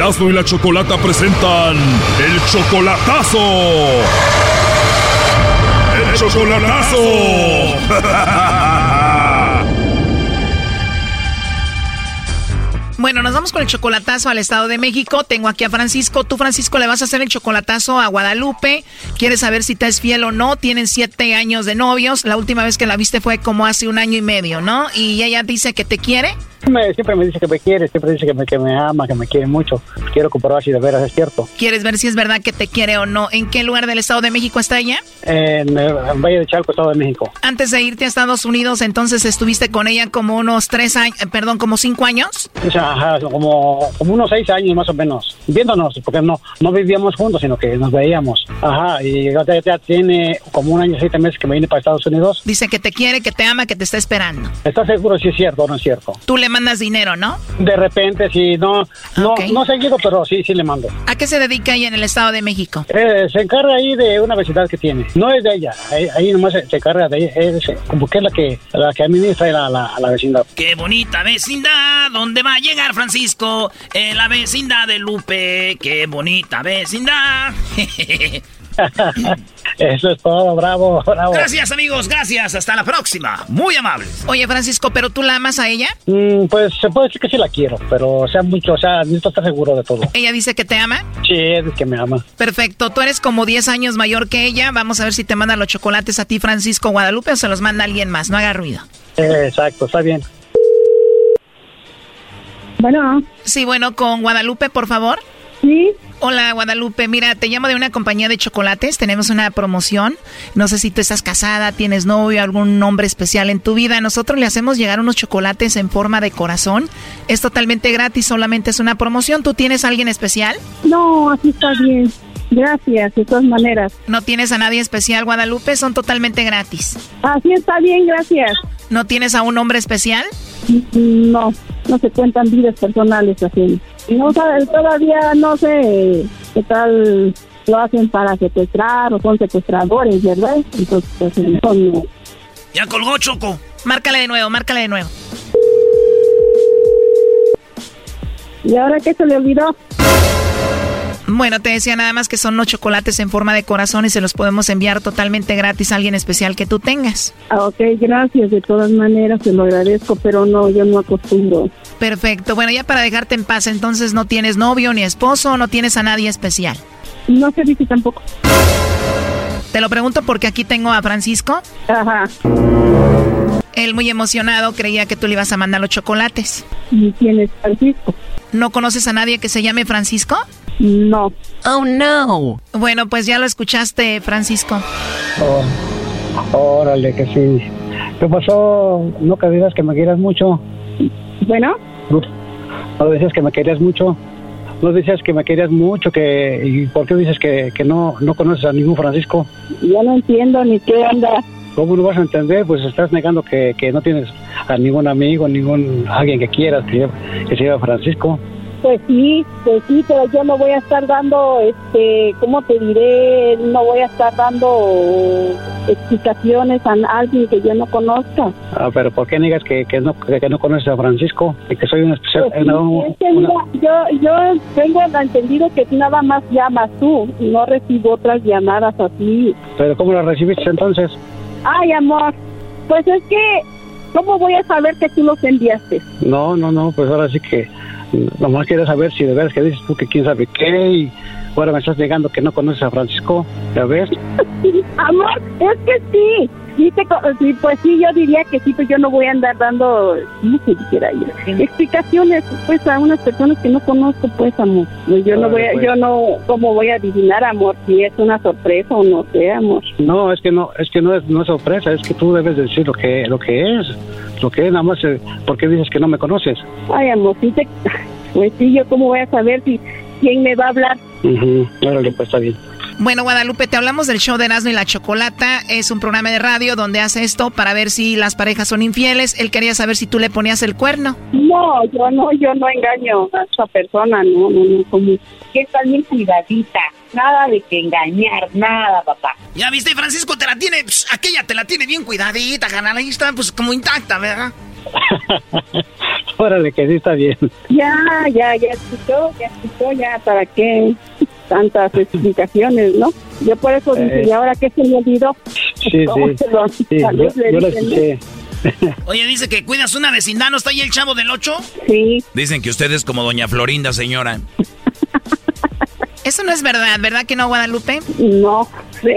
Erasmo y la Chocolata presentan el chocolatazo. El chocolatazo.
Bueno, nos vamos con el chocolatazo al Estado de México. Tengo aquí a Francisco. Tú, Francisco, le vas a hacer el chocolatazo a Guadalupe. Quieres saber si te es fiel o no. Tienen siete años de novios. La última vez que la viste fue como hace un año y medio, ¿no? Y ella dice que te quiere.
Me- siempre me dice que me quiere, siempre dice que me, que me ama, que me quiere mucho. Quiero comprobar si de veras es cierto.
¿Quieres ver si es verdad que te quiere o no? ¿En qué lugar del Estado de México está ella?
En, eh, en Valle de Chalco, Estado de México.
Antes de irte a Estados Unidos, entonces estuviste con ella como unos tres años, eh, perdón, como cinco años.
O sea, ajá, como, como unos seis años más o menos, viéndonos, porque no, no vivíamos juntos, sino que nos veíamos. Ajá, y ya, ya tiene como un año, siete meses que me vine para Estados Unidos.
Dice que te quiere, que te ama, que te está esperando.
¿Estás seguro si es cierto o no es cierto?
¿Tú le mandas dinero, ¿no?
De repente, sí, no, no, no seguido, pero sí, sí le mando.
¿A qué se dedica ella en el Estado de México?
Eh, se encarga ahí de una vecindad que tiene. No es de ella, ahí, ahí nomás se, se encarga de ella, es como que es la que, la que administra la, la, la vecindad.
Qué bonita vecindad, ¿dónde va a llegar Francisco? En la vecindad de Lupe, qué bonita vecindad.
Eso es todo, bravo, bravo.
Gracias, amigos, gracias. Hasta la próxima. Muy amables. Oye, Francisco, ¿pero tú la amas a ella?
Mm, pues se puede decir que sí la quiero, pero sea mucho, o sea, necesito estar seguro de todo.
¿Ella dice que te ama?
Sí, es que me ama.
Perfecto, tú eres como 10 años mayor que ella. Vamos a ver si te manda los chocolates a ti, Francisco Guadalupe, o se los manda alguien más. No haga ruido.
Eh, exacto, está bien.
Bueno. Sí, bueno, con Guadalupe, por favor. Sí. Hola, Guadalupe. Mira, te llamo de una compañía de chocolates. Tenemos una promoción. No sé si tú estás casada, tienes novio, algún nombre especial en tu vida. Nosotros le hacemos llegar unos chocolates en forma de corazón. Es totalmente gratis, solamente es una promoción. ¿Tú tienes a alguien especial?
No, así está bien. Gracias, de todas maneras.
¿No tienes a nadie especial, Guadalupe? Son totalmente gratis.
Así está bien, gracias.
¿No tienes a un hombre especial?
No, no se cuentan vidas personales así. No todavía no sé qué tal lo hacen para secuestrar o son secuestradores, ¿verdad? Entonces, pues, son...
Ya colgó Choco. Márcale de nuevo, márcale de nuevo.
¿Y ahora qué se le olvidó?
Bueno, te decía nada más que son los chocolates en forma de corazón y se los podemos enviar totalmente gratis a alguien especial que tú tengas.
Ah, ok, gracias. De todas maneras, se lo agradezco, pero no, yo no acostumbro.
Perfecto. Bueno, ya para dejarte en paz, entonces no tienes novio ni esposo, no tienes a nadie especial.
No se dice tampoco.
Te lo pregunto porque aquí tengo a Francisco.
Ajá.
Él muy emocionado creía que tú le ibas a mandar los chocolates.
¿Y quién es Francisco?
¿No conoces a nadie que se llame Francisco?
No.
Oh, no. Bueno, pues ya lo escuchaste, Francisco.
Oh, órale, que sí. ¿Qué pasó? ¿No que dices que me quieras mucho?
Bueno.
¿No dices que me querías mucho? ¿No dices que me querías mucho? que ¿Y por qué dices que, que no, no conoces a ningún Francisco?
Ya no entiendo ni qué onda.
¿Cómo no vas a entender? Pues estás negando que, que no tienes a ningún amigo, ningún alguien que quieras que, que se llama Francisco.
Pues sí, pues sí, pero yo no voy a estar dando, este, ¿cómo te diré? No voy a estar dando explicaciones a alguien que yo no conozca.
Ah, pero ¿por qué negas que, que, no, que, no conoces a Francisco? Y que soy un especial...
Pues sí,
una-
es que mira, yo, yo tengo entendido que nada más llamas tú, no recibo otras llamadas así.
¿Pero cómo la recibiste entonces?
Ay, amor, pues es que, ¿cómo voy a saber que tú los enviaste?
No, no, no, pues ahora sí que nomás quiero saber si de veras que dices tú que quién sabe qué y ahora me estás negando que no conoces a Francisco, ¿ya ves?
Amor, es que sí. Sí, te pues sí, yo diría que sí, pues yo no voy a andar dando, ¿cómo se dijera yo? Explicaciones, pues, a unas personas que no conozco, pues, amor. Pues Yo no voy a,
pues.
yo no, ¿cómo voy a adivinar, amor? Si es una sorpresa o no sé, amor.
No, es que no, es que no es, no es sorpresa, es que tú debes decir lo que, lo que es, lo que es, nada más, eh, ¿por qué dices que no me conoces?
Ay, amor, sí te, pues sí, yo cómo voy a saber si, quién me va a hablar.
Ujú, Órale, pues está bien.
Bueno, Guadalupe, te hablamos del show de Erasmo y la Chocolata. Es un programa de radio donde hace esto para ver si las parejas son infieles. Él quería saber si tú le ponías el cuerno.
No, yo no, yo no engaño a esa persona, no, no, no, como...
Que está bien cuidadita. Nada de que engañar, nada, papá.
Ya viste, Francisco, te la tiene, pss, aquella te la tiene bien cuidadita, canal. Ahí está, pues como intacta, ¿verdad?
Órale, que sí está bien.
Ya, ya, ya escuchó, ya escuchó, ya, ¿para qué tantas explicaciones, no? Yo por eso dije,
Eh.
¿y ahora qué se me olvidó?
Sí,
¿Cómo
sí.
se lo-
Sí,
tal
yo,
vez le
yo la
dicen, ¿no?
escuché.
Oye, dice que cuidas una vecindad, ¿no está ahí el chavo del 8?
Sí.
Dicen que usted es como doña Florinda, señora.
Eso no es verdad, ¿verdad que no, Guadalupe?
No, sí.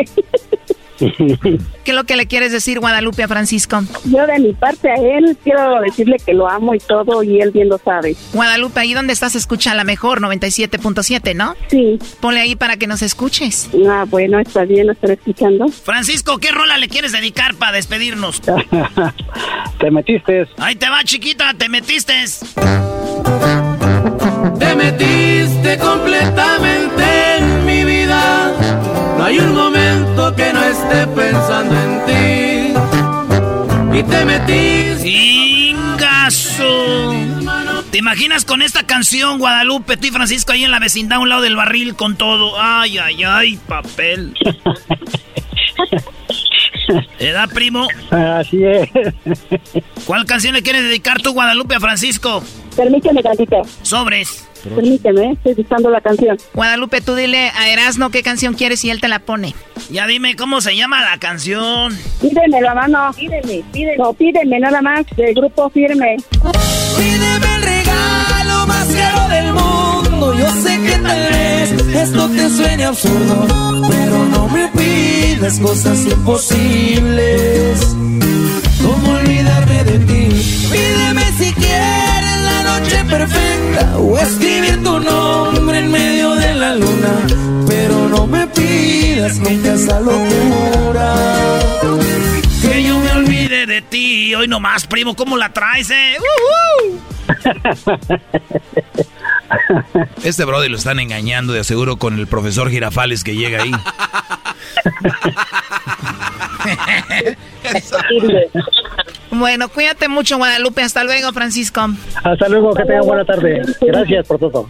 ¿Qué es lo que le quieres decir, Guadalupe, a Francisco?
Yo de mi parte a él quiero decirle que lo amo y todo y él bien lo sabe.
Guadalupe, ahí donde estás escucha la mejor, 97.7, ¿no?
Sí.
Ponle ahí para que nos escuches.
Ah, bueno, está bien, lo estaré escuchando.
Francisco, ¿qué rola le quieres dedicar para despedirnos?
Te metiste.
Ahí te va, chiquita, te metiste.
Te metiste completamente. No hay un momento que no esté pensando en ti. Y te metiste.
caso. ¿Te imaginas con esta canción, Guadalupe, tú y Francisco ahí en la vecindad a un lado del barril con todo? Ay, ay, ay, papel. ¿Edad, primo?
Así es.
¿Cuál canción le quieres dedicar tú, Guadalupe, a Francisco?
Permíteme tantito.
Sobres.
Permíteme, estoy buscando la canción.
Guadalupe, tú dile a Erasno qué canción quieres y él te la pone.
Ya dime cómo se llama la canción.
Pídeme la mano. Pídeme, pídeme. No, pídeme nada más del grupo firme.
Pídeme el regalo más caro del mundo. Yo sé que tal vez esto te suene absurdo, pero no me pidas cosas imposibles. ¿Cómo olvidarme de ti? Pídeme si quieres noche perfecta o escribir tu nombre en medio de la luna, pero no me pidas nunca esa locura.
Que yo me olvide de ti. Hoy nomás, primo, ¿cómo la traes, eh?
Este brody lo están engañando de aseguro con el profesor Girafales que llega ahí.
Bueno, cuídate mucho, Guadalupe. Hasta luego, Francisco.
Hasta luego, que tengan buena tarde. Gracias por todo.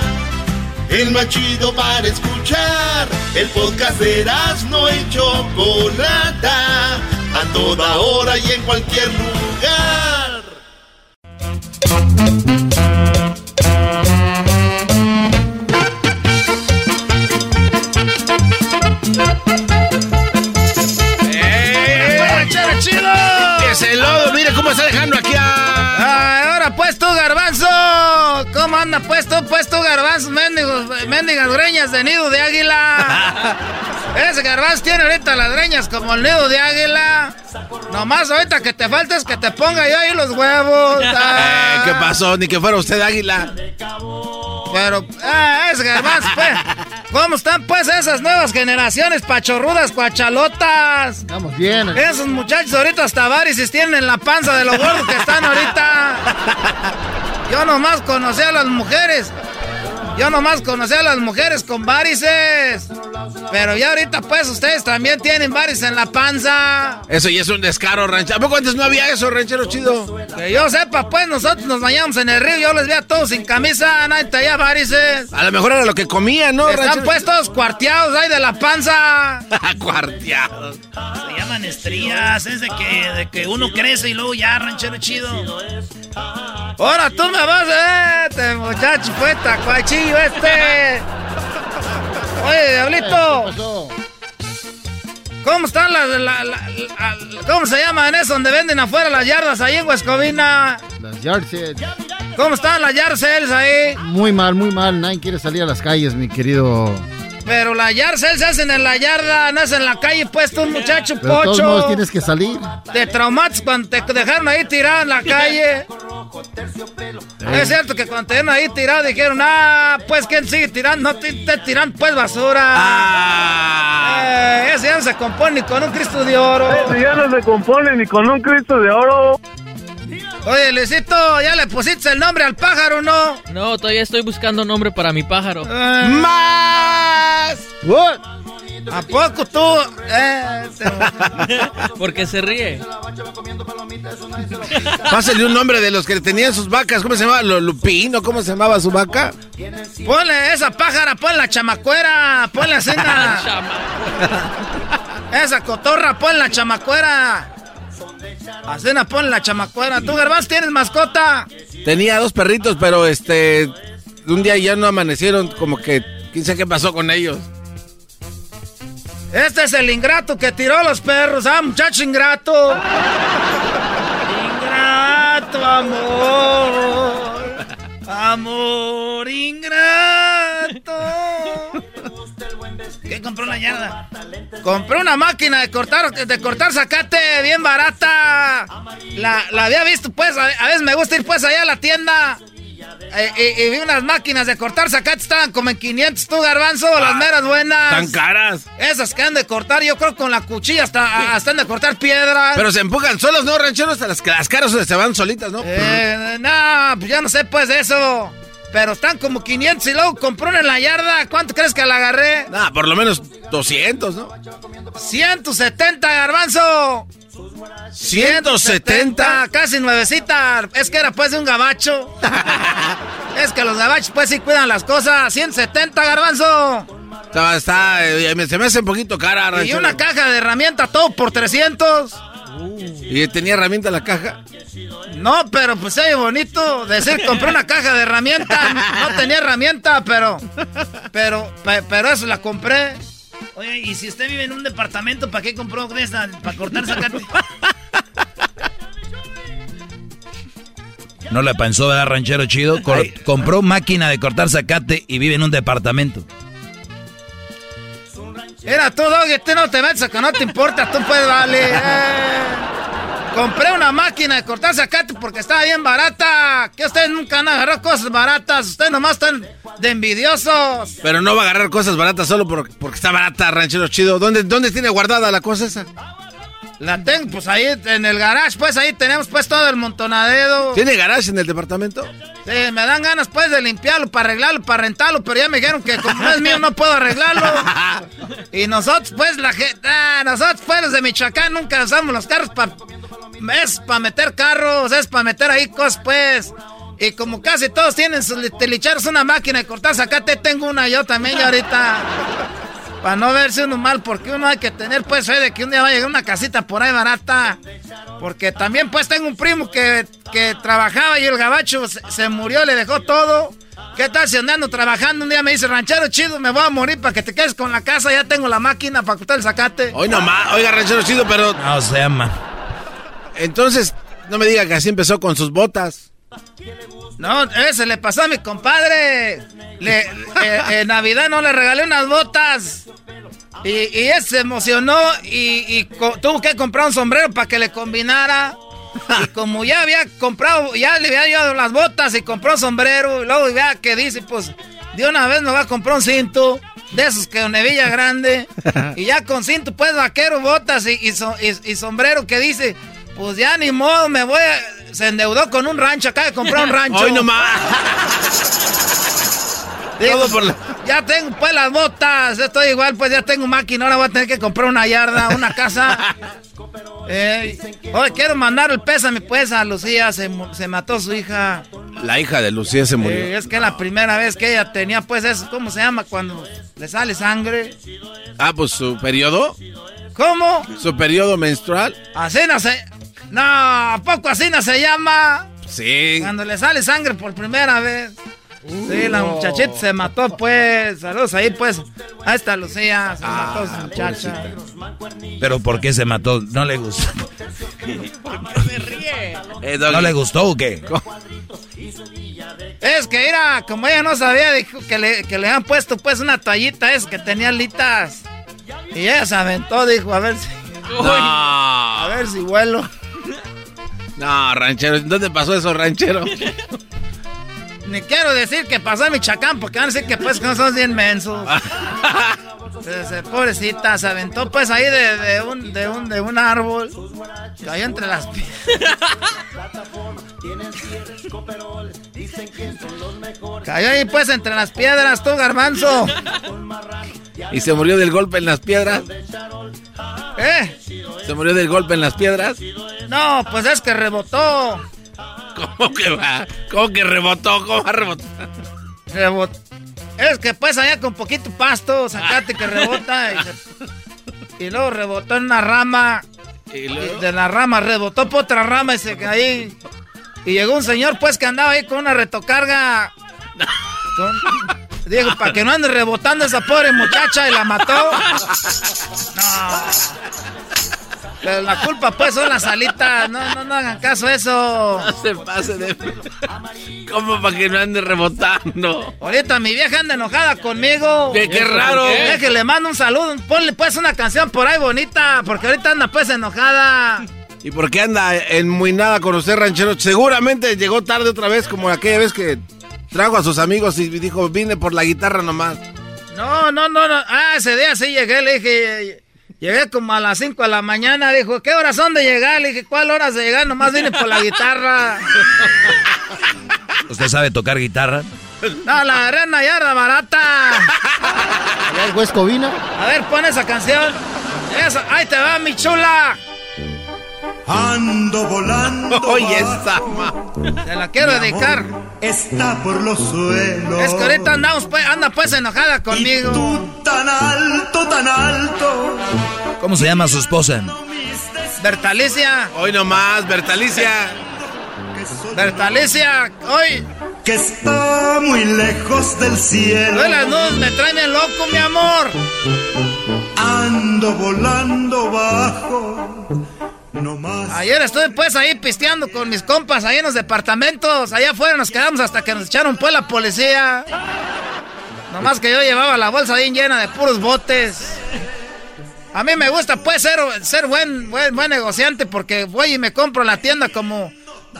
El más chido para escuchar. El podcast de no y Chocolata. A toda hora y en cualquier lugar.
¡Ranchero chido!
¡Es el lodo! ¡Mire cómo está dejando aquí a...
pues tú, pues tú, garbanzo? Mendigos, mendigas greñas de nido de águila. Ese garbanzo tiene ahorita las greñas como el nido de águila. Nomás ahorita que te falta es que te ponga yo ahí los huevos. Ah.
Eh, ¿Qué pasó? Ni que fuera usted águila.
Pero, ah, ese garbanzo, pues. ¿Cómo están pues esas nuevas generaciones pachorrudas, cuachalotas?
Estamos bien.
Esos muchachos ahorita hasta varices tienen en la panza de los gordos que están ahorita. Yo nomás conocí a las mujeres. Yo nomás conocí a las mujeres con varices. Pero ya ahorita pues ustedes también tienen varices en la panza.
Eso ya es un descaro, ranchero. ¿A poco antes no había eso, ranchero chido?
Que yo sepa, pues nosotros nos bañamos en el río. Yo les vi a todos sin camisa, nadie traía varices.
A lo mejor era lo que comía, ¿no,
Están
ranchero?
pues todos cuarteados ahí de la panza.
Cuarteados.
Se llaman estrías. Es de que, de que uno crece y luego ya, ranchero chido.
Ahora tú me vas, eh, este muchacho fue tacuachillo este. Oye, diablito. ¿Cómo están las, la- la- la- cómo se llaman eso donde venden afuera las yardas ahí en Huescovina?
Las yard sales.
¿Cómo están las yard sales ahí?
Muy mal, muy mal. Nadie quiere salir a las calles, mi querido.
Pero las yard sales se hacen en la yarda, no es en la calle, pues tú, muchacho
Pero de todos modos
pocho.
tienes que salir.
Te traumates cuando te dejaron ahí tirado en la calle. Es cierto que cuando te dejaron ahí tirado dijeron, ah, pues quién sigue tirando, no te, te tiran pues basura. Eh, ese ya no se compone ni con un Cristo de oro.
ya no se compone ni con un Cristo de oro.
Oye, Luisito, ¿ya le pusiste el nombre al pájaro, no?
No, todavía estoy buscando nombre para mi pájaro.
Eh, ¡Más! ¿A poco tú? Eh,
Porque se ríe.
Pásale un nombre de los que tenían sus vacas. ¿Cómo se llamaba? ¿Lo- ¿Lupino? ¿Cómo se llamaba su vaca?
Ponle esa pájara, ponle la chamacuera, ponle la cena. esa cotorra, ponle la chamacuera. A cena, ponle la chamacuera. ¿Tú, Gervás, tienes mascota?
Tenía dos perritos, pero este. Un día ya no amanecieron, como que. ¿Quién sabe qué pasó con ellos?
Este es el ingrato que tiró los perros, ah, muchacho ingrato. ingrato, amor. Amor ingrato. ¿Qué compró una yarda? Compré una máquina de cortar, de cortar zacate bien barata. La, la había visto, pues, a, a veces me gusta ir pues allá a la tienda. Eh, eh, y vi unas máquinas de cortar zacate, estaban como en 500 tú, garbanzo, las meras buenas.
Tan caras.
Esas que han de cortar, yo creo con la cuchilla hasta, hasta han de cortar piedras.
Pero se empujan solos, ¿no, rancheros? Las, las caras se van solitas, ¿no?
Eh, no, pues ya no sé pues de eso. Pero están como 500 y luego compró una en la yarda. ¿Cuánto crees que la agarré?
Nah, por lo menos 200, ¿no?
170, garbanzo.
170.
casi nuevecita. Es que era pues de un gabacho. es que los gabachos pues sí cuidan las cosas. 170, garbanzo.
Está, está eh, se me hace un poquito cara,
Y una caja de herramientas, todo por 300.
¿Y tenía herramienta la caja?
No, pero pues oye bonito decir compré una caja de herramientas. No tenía herramienta, pero. Pero, pe- pero eso la compré. Oye, y si usted vive en un departamento, ¿para qué compró de esa? ¿Para cortar zacate?
No le pensó, ¿verdad, ranchero chido? Cor- compró máquina de cortar zacate y vive en un departamento.
Era tú, Doggy, tú no te metes que no te importa, tú puedes, vale. Eh. Compré una máquina de cortar zacate porque estaba bien barata. Que ustedes nunca han agarrado cosas baratas. Ustedes nomás están de envidiosos.
Pero no va a agarrar cosas baratas solo por- porque está barata, ranchero chido. ¿Dónde, ¿Dónde tiene guardada la cosa esa?
La tengo, pues ahí en el garage, pues ahí tenemos pues todo el montonadero.
¿Tiene garage en el departamento?
Sí, me dan ganas pues de limpiarlo, para arreglarlo, para rentarlo, pero ya me dijeron que como no es mío no puedo arreglarlo. y nosotros pues la gente, ah, nosotros pues los de Michoacán nunca usamos los carros para... Es para meter carros, es para meter ahí cosas pues. Y como casi todos tienen sus telicheros una máquina de cortar zacate, tengo una yo también ya ahorita. Para no verse uno mal, porque uno hay que tener pues fe de que un día va a llegar una casita por ahí barata. Porque también pues tengo un primo que, que trabajaba y el gabacho se, se murió, le dejó todo. ¿Qué tal si andando trabajando? Un día me dice, ranchero chido, me voy a morir para que te quedes con la casa, ya tengo la máquina para cortar el zacate.
Hoy nomás, oiga, ranchero chido, pero...
No se ama.
Entonces, no me diga que así empezó con sus botas.
No, ese le pasó a mi compadre. Le, eh, en Navidad no le regalé unas botas. Y, y él se emocionó y, tuvo que comprar un sombrero para que le combinara. Y como ya había comprado, ya le había llevado las botas y compró sombrero. Y luego vea que dice, pues, de una vez me va a comprar un cinto. De esos que una hebilla grande. Y ya con cinto, pues, vaquero, botas y, y- y sombrero que dice, pues ya ni modo, me voy a... Se endeudó con un rancho, acaba de comprar un rancho.
Hoy nomás.
Digo,
Todo por la-
Ya tengo pues las botas, estoy igual, pues ya tengo máquina, ahora voy a tener que comprar una yarda, una casa. Eh, oye, quiero mandar el pésame pues a Lucía, se, se mató su hija.
La hija de Lucía se murió.
Eh, es que es la primera vez que ella tenía pues eso, ¿cómo se llama? Cuando le sale sangre.
Ah, pues su periodo.
¿Cómo?
Su periodo menstrual.
Así no se... No, ¿a poco así no se llama?
Sí.
Cuando le sale sangre por primera vez. Sí, la muchachita se mató, pues. Saludos ahí, pues. Ahí está Lucía, se mató su muchacha.
Pero ¿por qué se mató? ¿No le gustó?
Eh,
¿No le gustó o qué?
Es que era, como ella no sabía, dijo que le, que le han puesto, pues, una toallita es que tenía alitas. Y ella se aventó, dijo, a ver si.
No.
A ver si vuelo.
No, ranchero. ¿Dónde pasó eso, ranchero?
Ni quiero decir que pasó en Michoacán, porque van a decir que, pues, que no somos bien mensos. Pobrecita, se aventó pues ahí de, de un, de, un, de un árbol. Cayó entre las piedras. Cayó ahí pues entre las piedras, tú, garbanzo.
¿Y se murió del golpe en las piedras?
¿Eh?
¿Se murió del golpe en las piedras?
No, pues es que rebotó.
¿Cómo que va? ¿Cómo que rebotó? ¿Cómo va a rebotar?
Rebot- Es que pues allá con poquito pasto, sacate que rebota. Y, se- y luego rebotó en una rama.
¿Y
Y de la rama rebotó por otra rama y se cayó. ahí. Y llegó un señor pues que andaba ahí con una retocarga. Con- Dijo, para que no ande rebotando esa pobre muchacha y la mató. No. Pero la culpa, pues, son las alitas. No, no, no hagan caso a eso.
No se pase de. ¿Cómo para que no ande rebotando?
Ahorita mi vieja anda enojada conmigo.
¿Qué, qué raro?
Es que le mando un saludo. Ponle, pues, una canción por ahí bonita. Porque ahorita anda, pues, enojada.
¿Y por qué anda en muy nada con usted, ranchero? Seguramente llegó tarde otra vez, como aquella vez que trajo a sus amigos y dijo, vine por la guitarra nomás.
No, no, no, no. Ah, ese día sí llegué, le dije, llegué como a las 5 de la mañana, dijo, ¿qué horas son de llegar? Le dije, ¿cuál horas de llegar? Nomás vine por la guitarra.
¿Usted sabe tocar guitarra?
No, la arena ya era barata.
A ver, Huescovina.
A ver, pon esa canción. Esa, ahí te va, mi chula.
Ando volando.
Oye, esa,
Te la quiero dedicar.
Está por los suelos.
Es que ahorita andamos, pues, anda pues enojada conmigo.
Y tú tan alto, tan alto.
¿Cómo se llama su esposa?
Bertalicia.
Hoy nomás, Bertalicia.
Bertalicia, hoy.
Que está muy lejos del cielo.
Hoy las nubes me traen el loco, mi amor.
Ando volando bajo.
Ayer estuve pues ahí pisteando con mis compas ahí en los departamentos. Allá afuera nos quedamos hasta que nos echaron pues la policía. Nomás que yo llevaba la bolsa bien llena de puros botes. A mí me gusta pues ser, ser buen, buen, buen negociante porque voy y me compro la tienda como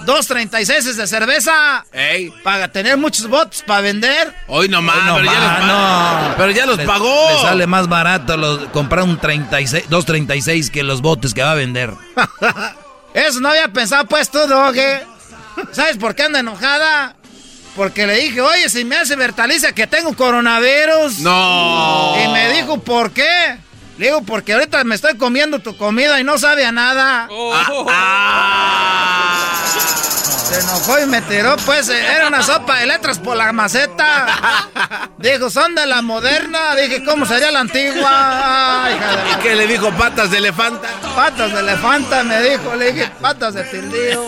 dos 36 de cerveza.
Ey.
Para tener muchos botes para vender.
Hoy nomás,
Hoy no
pero, ya los
no.
pero ya los pagó.
Le sale más barato los- comprar un 36, 236 que los botes que va a vender.
Eso no había pensado pues tú, Doge. ¿Sabes por qué anda enojada? Porque le dije, oye, si me hace Bertalicia que tengo coronavirus.
No.
Y me dijo, ¿por qué? Le digo, porque ahorita me estoy comiendo tu comida y no sabe a nada. Se enojó y me tiró, pues, eh, era una sopa de letras por la maceta. Dijo, son de la moderna. Dije, ¿cómo sería la antigua? Ay, hija de la-
¿Y qué le dijo patas de elefanta?
Patas de elefanta, me dijo. Le dije, patas de tildío.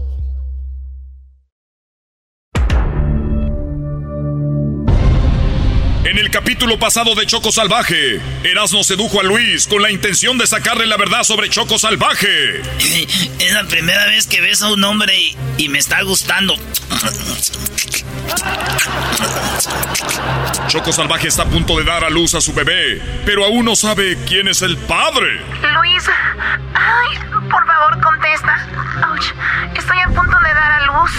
El capítulo pasado de Choco Salvaje, Erasmo sedujo a Luis con la intención de sacarle la verdad sobre Choco Salvaje.
Es la primera vez que ves a un hombre y, y me está gustando.
Choco Salvaje está a punto de dar a luz a su bebé, pero aún no sabe quién es el padre.
Luis, ay, por favor contesta. Ouch, estoy a punto de dar a luz.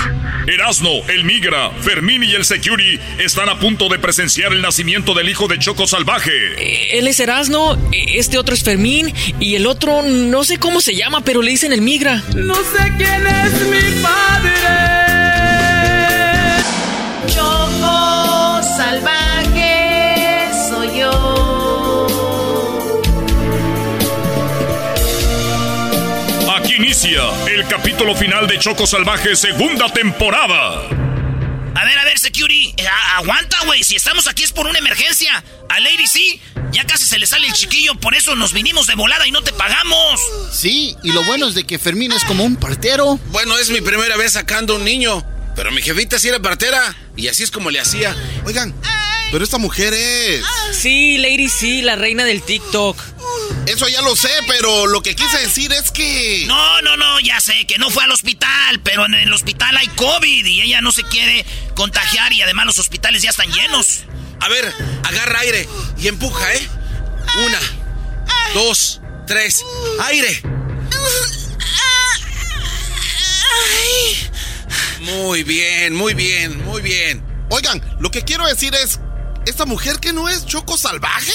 Erasno, el Migra, Fermín y el Security están a punto de presenciar el nacimiento del hijo de Choco Salvaje.
Él es Erasno, este otro es Fermín y el otro no sé cómo se llama, pero le dicen el migra.
No sé quién es mi padre.
Choco salvaje soy yo.
Aquí inicia el capítulo final de Choco Salvaje segunda temporada.
A ver, a ver, security. eh, a- aguanta, güey. Si estamos aquí es por una emergencia. A Lady sí. Ya casi se le sale el chiquillo, por eso nos vinimos de volada y no te pagamos.
Sí, y lo bueno es de que Fermín es como un partero.
Bueno, es mi primera vez sacando un niño. Pero mi jefita sí era partera. Y así es como le hacía.
Oigan, pero esta mujer es...
Sí, Lady sí, la reina del TikTok.
Eso ya lo sé, pero lo que quise decir es que...
No, no, no, ya sé que no fue al hospital, pero en el hospital hay COVID y ella no se quiere contagiar y además los hospitales ya están llenos.
A ver, agarra aire y empuja, ¿eh? Una, dos, tres. ¡Aire! Muy bien, muy bien, muy bien.
Oigan, lo que quiero decir es... ¿Esta mujer que no es Choco Salvaje?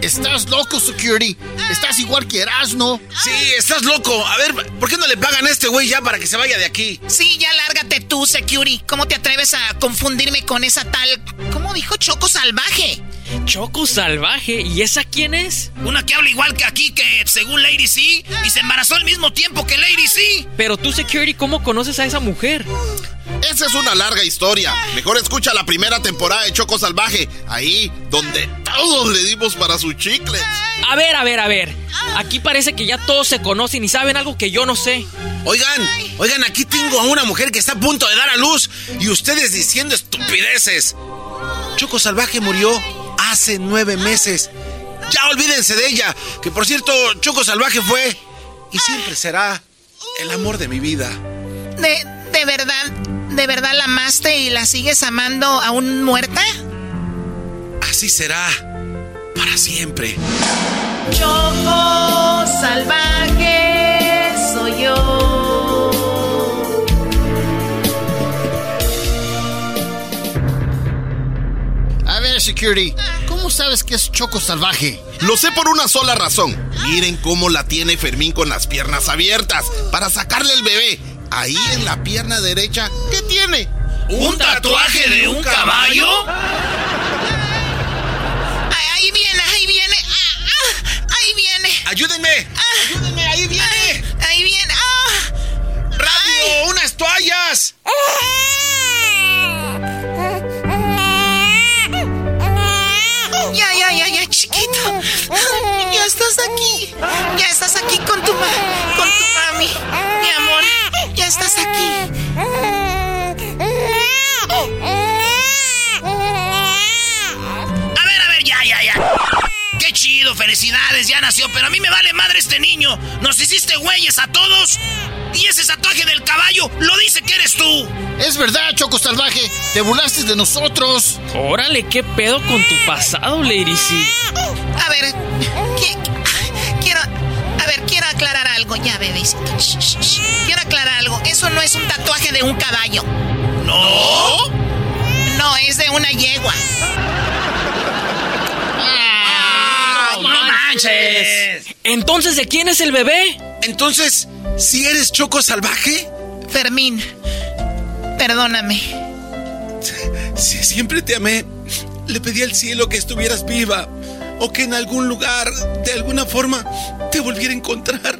Estás loco, Security. Estás igual que Erasno.
Sí, estás loco. A ver, ¿por qué no le pagan a este güey ya para que se vaya de aquí?
Sí, ya lárgate tú, Security. ¿Cómo te atreves a confundirme con esa tal... ¿Cómo dijo Choco Salvaje?
Choco Salvaje, ¿y esa quién es?
Una que habla igual que aquí, que según Lady C, y se embarazó al mismo tiempo que Lady C.
Pero tú, Security, ¿cómo conoces a esa mujer?
Esa es una larga historia. Mejor escucha la primera temporada de Choco Salvaje, ahí donde todos le dimos para su chicle.
A ver, a ver, a ver. Aquí parece que ya todos se conocen y saben algo que yo no sé.
Oigan, oigan, aquí tengo a una mujer que está a punto de dar a luz y ustedes diciendo estupideces. Choco Salvaje murió hace nueve meses. Ya olvídense de ella, que por cierto, Choco Salvaje fue y siempre será el amor de mi vida.
¿De, de verdad, de verdad la amaste y la sigues amando aún muerta?
Así será para siempre.
Choco Salvaje soy yo.
Security, ¿cómo sabes que es Choco Salvaje?
Lo sé por una sola razón. Miren cómo la tiene Fermín con las piernas abiertas para sacarle el bebé. Ahí en la pierna derecha, ¿qué tiene?
¿Un tatuaje de un caballo?
Ahí viene, ahí viene. Ah, ah, ahí viene.
¡Ayúdenme! ¡Ayúdenme! ¡Ahí viene!
Ahí viene. Ah.
¡Rápido! ¡Unas toallas!
Ya estás aquí. Ya estás aquí con tu ma con tu mami. Mi amor, ya estás aquí.
Chido, felicidades, ya nació, pero a mí me vale madre este niño. Nos hiciste güeyes a todos. Y ese tatuaje del caballo lo dice que eres tú.
Es verdad, Choco Salvaje. Te burlaste de nosotros.
Órale, qué pedo con tu pasado, Lady C.
A ver, qui- quiero, a ver, quiero aclarar algo, ya, bebecito. Quiero aclarar algo. Eso no es un tatuaje de un caballo.
¿No?
No, es de una yegua.
¡Ah, no manches!
Entonces, ¿de quién es el bebé?
Entonces, ¿si eres Choco Salvaje?
Fermín, perdóname.
Si siempre te amé, le pedí al cielo que estuvieras viva o que en algún lugar, de alguna forma, te volviera a encontrar.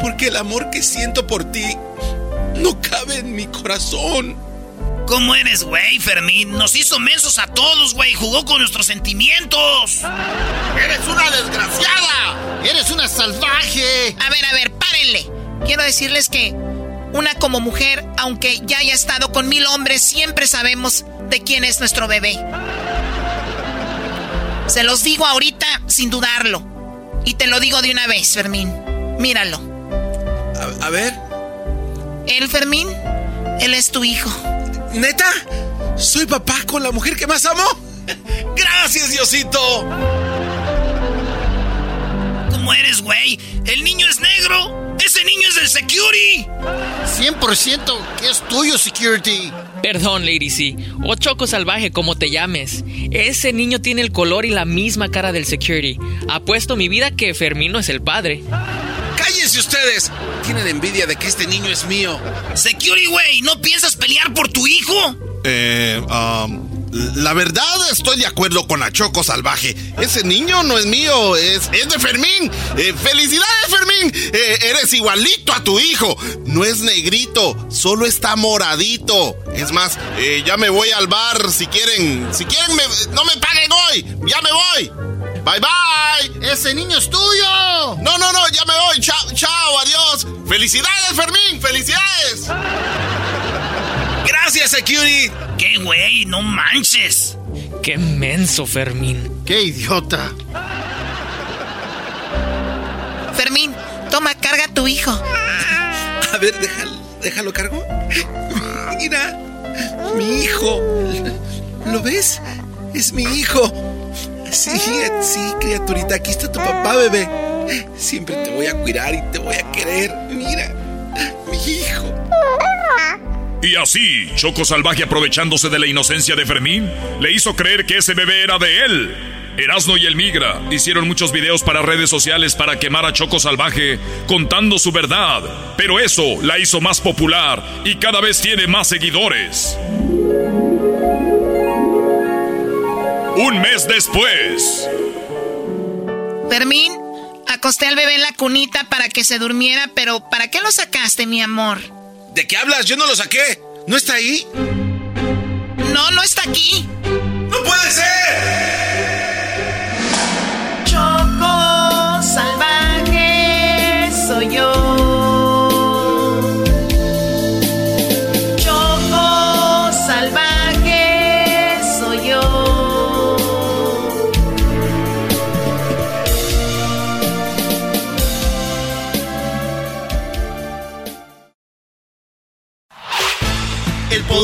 Porque el amor que siento por ti no cabe en mi corazón.
¿Cómo eres, güey, Fermín? Nos hizo mensos a todos, güey. Jugó con nuestros sentimientos.
¡Eres una desgraciada! ¡Eres una salvaje!
A ver, a ver, párenle. Quiero decirles que una como mujer, aunque ya haya estado con mil hombres, siempre sabemos de quién es nuestro bebé. Se los digo ahorita sin dudarlo. Y te lo digo de una vez, Fermín. Míralo.
A, a ver,
Él, Fermín, él es tu hijo.
¿Neta? ¿Soy papá con la mujer que más amo? ¡Gracias, Diosito!
¿Cómo eres, güey? ¿El niño es negro? ¡Ese niño es del security!
100% que es tuyo, Security.
Perdón, Lady C. O Choco Salvaje, como te llames. Ese niño tiene el color y la misma cara del security. Apuesto mi vida que Fermín no es el padre.
¡Cállense ustedes! Tienen envidia de que este niño es mío.
Security, güey, ¿no piensas pelear por tu hijo?
Eh, um, la verdad estoy de acuerdo con la Choco Salvaje. Ese niño no es mío, es, es de Fermín. Eh, ¡Felicidades, Fermín! Eh, eres igualito a tu hijo. No es negrito, solo está moradito. Es más, eh, ya me voy al bar. Si quieren, si quieren, me- no me paguen hoy. Ya me voy. Bye bye.
¡Ese niño es tuyo!
No, no, no, ya me voy. Chao, chao, adiós. ¡Felicidades, Fermín! ¡Felicidades!
¡Gracias, Security!
¿Qué, güey? No manches.
Qué menso, Fermín.
¡Qué idiota!
Fermín, toma, carga a tu hijo.
A ver, déjalo, déjalo cargo. Mira, mi hijo. ¿Lo ves? Es mi hijo. Sí, sí, criaturita, aquí está tu papá, bebé. Siempre te voy a cuidar y te voy a querer. Mira, mi hijo.
Y así, Choco Salvaje aprovechándose de la inocencia de Fermín, le hizo creer que ese bebé era de él. Erasno y el Migra hicieron muchos videos para redes sociales para quemar a Choco Salvaje contando su verdad, pero eso la hizo más popular y cada vez tiene más seguidores. Un mes después.
Fermín, acosté al bebé en la cunita para que se durmiera, pero ¿para qué lo sacaste, mi amor?
¿De qué hablas? Yo no lo saqué. ¿No está ahí?
No, no está aquí.
¡No puede ser!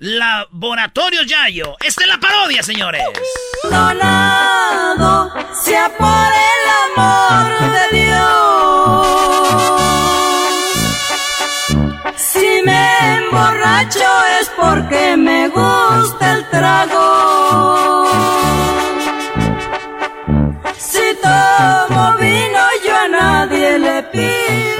Laboratorio Yayo. Esta es la parodia, señores.
Donado sea por el amor de Dios. Si me emborracho es porque me gusta el trago. Si tomo vino yo a nadie le pido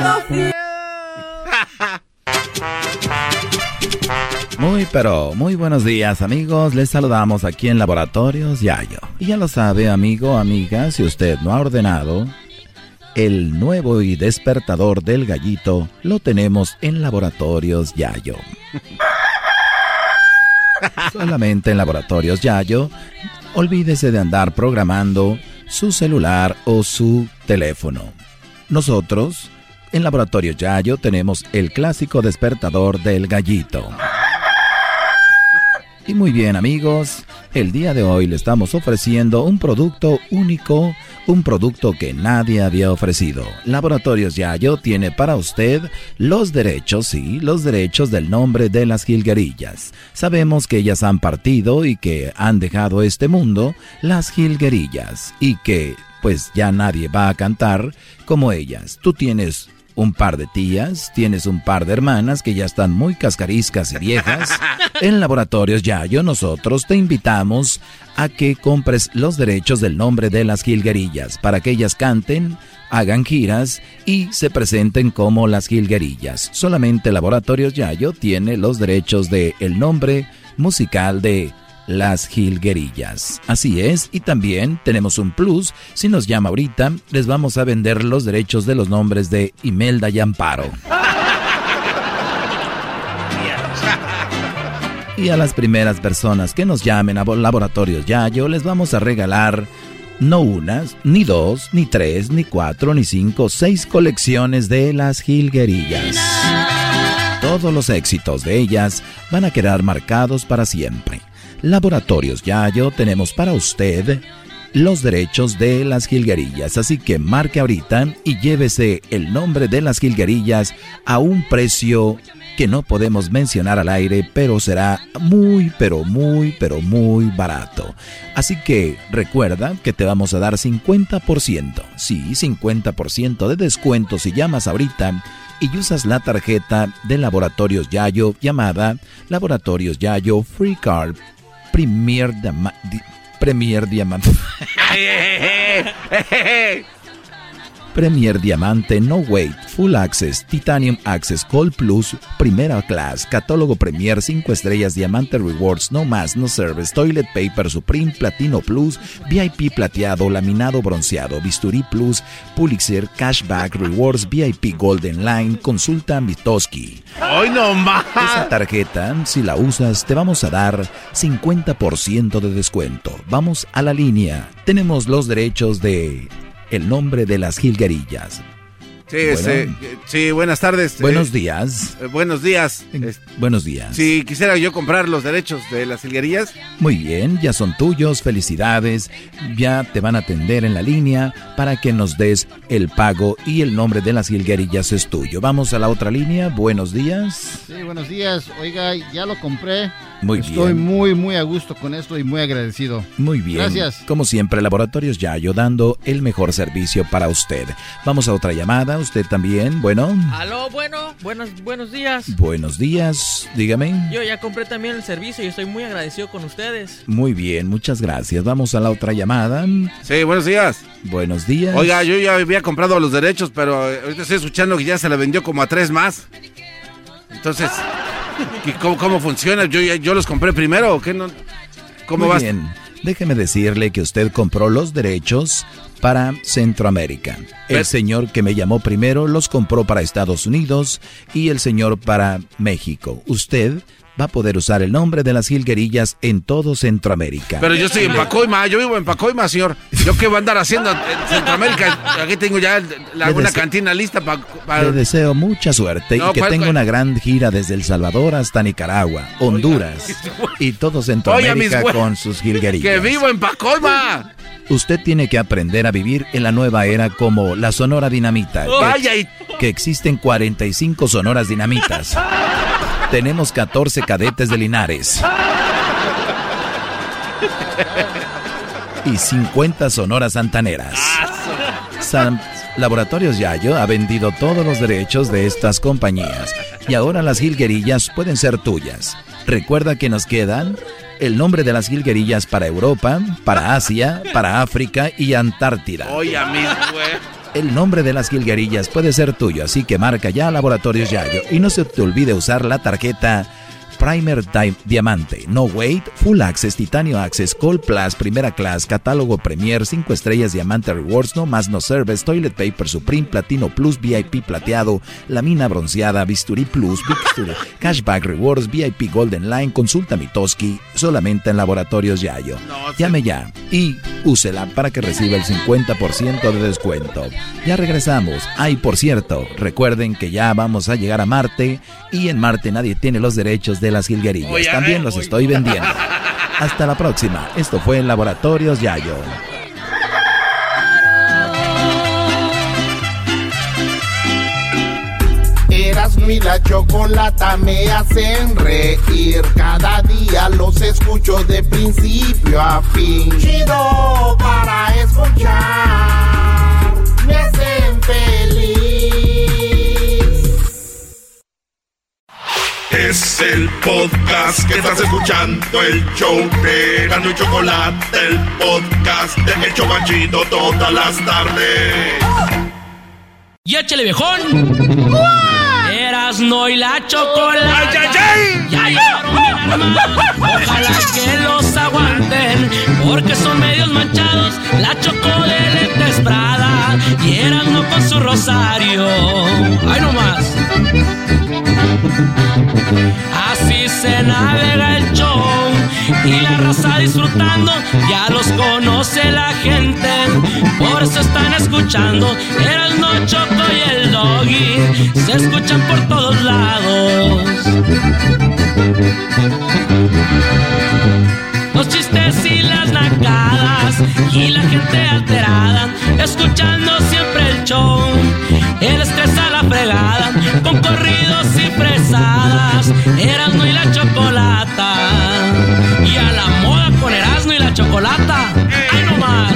Muy pero muy buenos días amigos, les saludamos aquí en Laboratorios Yayo. Y ya lo sabe amigo, amiga, si usted no ha ordenado, el nuevo y despertador del gallito lo tenemos en Laboratorios Yayo. Solamente en Laboratorios Yayo, olvídese de andar programando su celular o su teléfono. Nosotros, en Laboratorios Yayo, tenemos el clásico despertador del gallito. Y muy bien amigos, el día de hoy le estamos ofreciendo un producto único, un producto que nadie había ofrecido. Laboratorios Yayo tiene para usted los derechos, sí, los derechos del nombre de las jilguerillas. Sabemos que ellas han partido y que han dejado este mundo, las jilguerillas, y que pues ya nadie va a cantar como ellas. Tú tienes un par de tías, tienes un par de hermanas que ya están muy cascariscas y viejas. En Laboratorios Yayo nosotros te invitamos a que compres los derechos del nombre de las jilguerillas para que ellas canten, hagan giras y se presenten como las jilguerillas. Solamente Laboratorios Yayo tiene los derechos de el nombre musical de las jilguerillas. Así es, y también tenemos un plus. Si nos llama ahorita, les vamos a vender los derechos de los nombres de Imelda y Amparo. Y a las primeras personas que nos llamen a Laboratorios Yayo, les vamos a regalar no unas, ni dos, ni tres, ni cuatro, ni cinco, seis colecciones de las jilguerillas. Todos los éxitos de ellas van a quedar marcados para siempre. Laboratorios Yayo tenemos para usted los derechos de las jilguerillas. Así que marque ahorita y llévese el nombre de las jilguerillas a un precio que no podemos mencionar al aire, pero será muy, pero muy, pero muy barato. Así que recuerda que te vamos a dar 50%. Sí, 50% de descuento si llamas ahorita y usas la tarjeta de Laboratorios Yayo llamada Laboratorios Yayo Free Card Premier, Diama Premier Diamante. Premier Diamante, No Wait, Full Access, Titanium Access, Gold Plus, Primera Class, Catálogo Premier, 5 estrellas, Diamante Rewards, No Más, No Service, Toilet Paper Supreme, Platino Plus, VIP Plateado, Laminado Bronceado, Bisturí Plus, Pulitzer, Cashback Rewards, VIP Golden Line, Consulta Mitoski.
¡Ay, no más!
Esa tarjeta, si la usas, te vamos a dar 50% de descuento. Vamos a la línea. Tenemos los derechos de el nombre de las jilguerillas.
Sí, sí, buenas tardes.
Buenos días.
buenos días.
buenos días.
Si quisiera yo comprar los derechos de las jilguerillas.
Muy bien, ya son tuyos, felicidades. Ya te van a atender en la línea para que nos des el pago y el nombre de las jilguerillas es tuyo. Vamos a la otra línea. Buenos días.
Sí, buenos días. Oiga, ya lo compré.
Muy
bien. Estoy muy, muy a gusto con esto y muy agradecido.
Muy bien.
Gracias.
Como siempre, Laboratorios Yayo dando el mejor servicio para usted. Vamos a otra llamada. Usted también, bueno.
Aló, bueno. Buenos, buenos días.
Buenos días. Dígame.
Yo ya compré también el servicio y estoy muy agradecido con ustedes.
Muy bien, muchas gracias. Vamos a la otra llamada.
Sí, buenos días.
Buenos días.
Oiga, yo ya había comprado los derechos, pero ahorita estoy escuchando que ya se le vendió como a tres más. Entonces... ¿Cómo, cómo funciona? ¿Yo, ¿Yo los compré primero o qué? No, ¿Cómo
Muy bien. Déjeme decirle que usted compró los derechos para Centroamérica. El señor que me llamó primero los compró para Estados Unidos y el señor para México. Usted va a poder usar el nombre de las jilguerillas en todo Centroamérica.
Pero yo estoy en Pacoima, yo vivo en Pacoima, señor. ¿Yo qué voy a andar haciendo en Centroamérica? Aquí tengo ya la, una cantina lista para...
Le deseo mucha suerte y que tenga una gran gira desde El Salvador hasta Nicaragua, Honduras y todo Centroamérica con sus jilguerillas.
¡Que vivo en Pacoima!
Usted tiene que aprender a vivir en la nueva era como la Sonora Dinamita.
Vaya
y... que existen 45 Sonoras Dinamitas. Tenemos 14 cadetes de Linares. Y 50 sonoras santaneras. Laboratorios Yayo ha vendido todos los derechos de estas compañías y ahora las jilguerillas pueden ser tuyas. Recuerda que nos quedan el nombre de las jilguerillas para Europa, para Asia, para África y Antártida.
Oye,
el nombre de las jilguerillas puede ser tuyo, así que marca ya Laboratorios Yayo. Y no se te olvide usar la tarjeta Primer Time Diamante, No Wait, Full Access, Titanio Access, Gold Plus, Primera Class, Catálogo Premier, 5 estrellas, Diamante Rewards, No Más No Service, Toilet Paper Supreme, Platino Plus, VIP Plateado, Lamina Bronceada, Bisturí Plus, Cashback Rewards, VIP Golden Line, Consulta Mitoski, solamente en Laboratorios Yayo. Llame ya y úsela para que reciba el 50% de descuento. Ya regresamos. Ay, por cierto, recuerden que ya vamos a llegar a Marte y en Marte nadie tiene los derechos de las jilguerillas. También los estoy vendiendo. Hasta la próxima. Esto fue Laboratorios Yayo.
Erasmo y la chocolata me hacen reír. Cada día los escucho de principio a fin. Chido para escuchar. Me hacen feliz.
Es el podcast que estás escuchando, el show de Gano y Chocolate, el podcast de El Chocachito todas las tardes.
¡Y échale viejón! Eras no y la chocolate.
¡Ay, ay,
ay! Ojalá que los aguanten, porque son medios manchados. La chocolate es Prada y eran no con su rosario. ¡Ay, no más! Así se navega el show y la raza disfrutando, ya los conoce la gente, por eso están escuchando. El no choco y el doggy, se escuchan por todos lados. Los chistes y las nacadas y la gente alterada, escuchando siempre el show. El estrés a la fregada, con corridos y fresadas, Erasmo y la chocolata. Y a la moda con Erasmo y la chocolata. ¡Ay no más!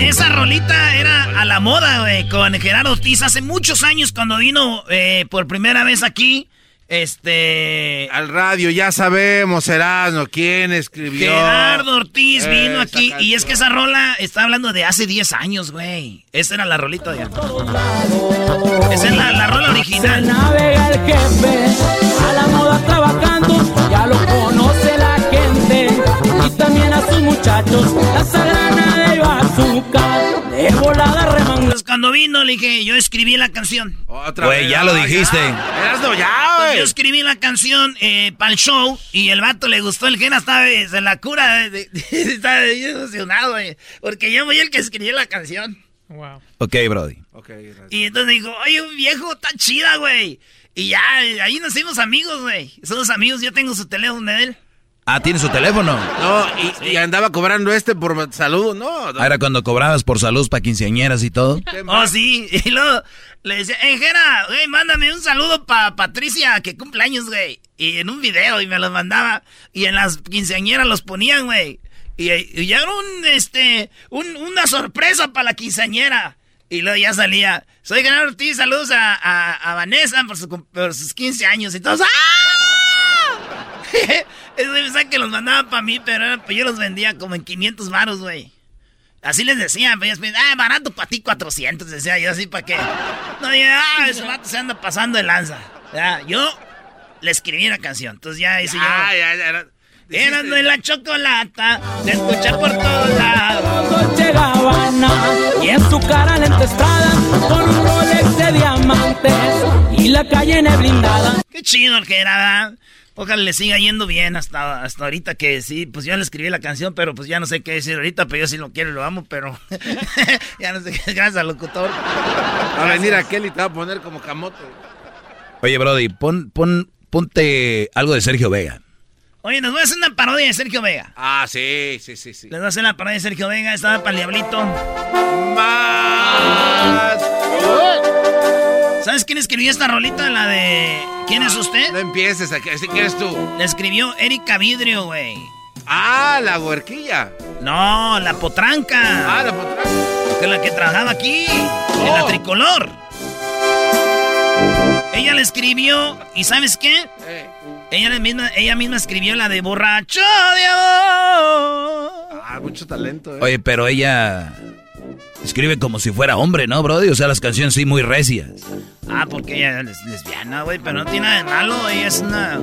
Esa rolita era a la moda, güey, con Gerardo Ortiz hace muchos años cuando vino eh, por primera vez aquí. Este.
Al radio, ya sabemos, Erasmo, quién escribió.
Gerardo Ortiz vino aquí. Y es que esa rola está hablando de hace 10 años, güey. Esa era la rolita de. Esa es la, la rola original.
Se navega el jefe, a la moda trabajando, ya lo conoce la gente. Y también a sus muchachos, la sagrana de azúcar
De volada remangos. Cuando vino le dije, yo escribí la canción.
Otra Güey, ya lo dijiste.
Erasno, ya, güey.
Yo escribí la canción eh, para el show y el vato le gustó. El Gena estaba eh, en la cura. bien emocionado, güey. Porque yo fui el que escribí la canción.
Wow.
Ok, Brody.
Y entonces dijo, oye, un viejo, está chida, güey. Y ya, eh, ahí nos hicimos amigos, güey. Somos amigos, yo tengo su teléfono de él.
Ah, tiene su teléfono.
No, y, y andaba cobrando este por saludo, no.
Ah, Era cuando cobrabas por salud para quinceañeras y todo.
Oh, sí. Y luego le decía, eh, Jera, güey, mándame un saludo para Patricia, que cumple años, güey. Y en un video, y me los mandaba. Y en las quinceañeras los ponían, güey. Y, y ya era un, este, un- una sorpresa para la quinceañera. Y luego ya salía, soy Gerardo Ortiz, saludos a, a- a Vanessa por, su por sus 15 años. Y todos, ¡ah! Eso pensaba que los mandaban para mí, pero pues yo los vendía como en 500 varos, güey. Así les decían, pues, ellos, ah, barato para ti 400, decía yo así, ¿para qué? No, yo, ah, ese vato se anda pasando de lanza. Ya, yo le escribí la canción, entonces ya hice
Ah,
yo.
ya, ya. era-
Eras de la chocolata, de escuchar por todos lados.
Dolce Gabbana y en su cara estrada con un Rolex de diamantes y la calle blindada.
Qué chido el que era, ¿verdad? Ojalá le siga yendo bien hasta, hasta ahorita que sí, pues yo le escribí la canción, pero pues ya no sé qué decir ahorita, pero yo sí lo quiero y lo amo, pero ya no sé qué, gracias al locutor.
Va a venir aquel y te va a poner como camote.
Oye, Brody, pon, pon, ponte algo de Sergio Vega.
Oye, nos voy a hacer una parodia de Sergio Vega.
Ah, sí, sí, sí, sí.
Les voy a hacer la parodia de Sergio Vega, estaba para el diablito.
Más.
¿Sabes quién escribió esta rolita? La de... ¿Quién es usted?
No empieces a que eres tú.
La escribió Erika Vidrio, güey.
Ah, la huerquilla.
No, la potranca.
Ah, la potranca.
Que es la que trabajaba aquí, en la tricolor. Ella la escribió, ¿y sabes qué?
Eh.
Ella misma, ella misma escribió la de borracho de amor.
Ah, mucho talento, eh.
Oye, pero ella escribe como si fuera hombre, ¿no, Brody? O sea, las canciones sí muy recias.
Ah, porque ella es lesbiana, güey, pero no tiene nada de malo. Ella es una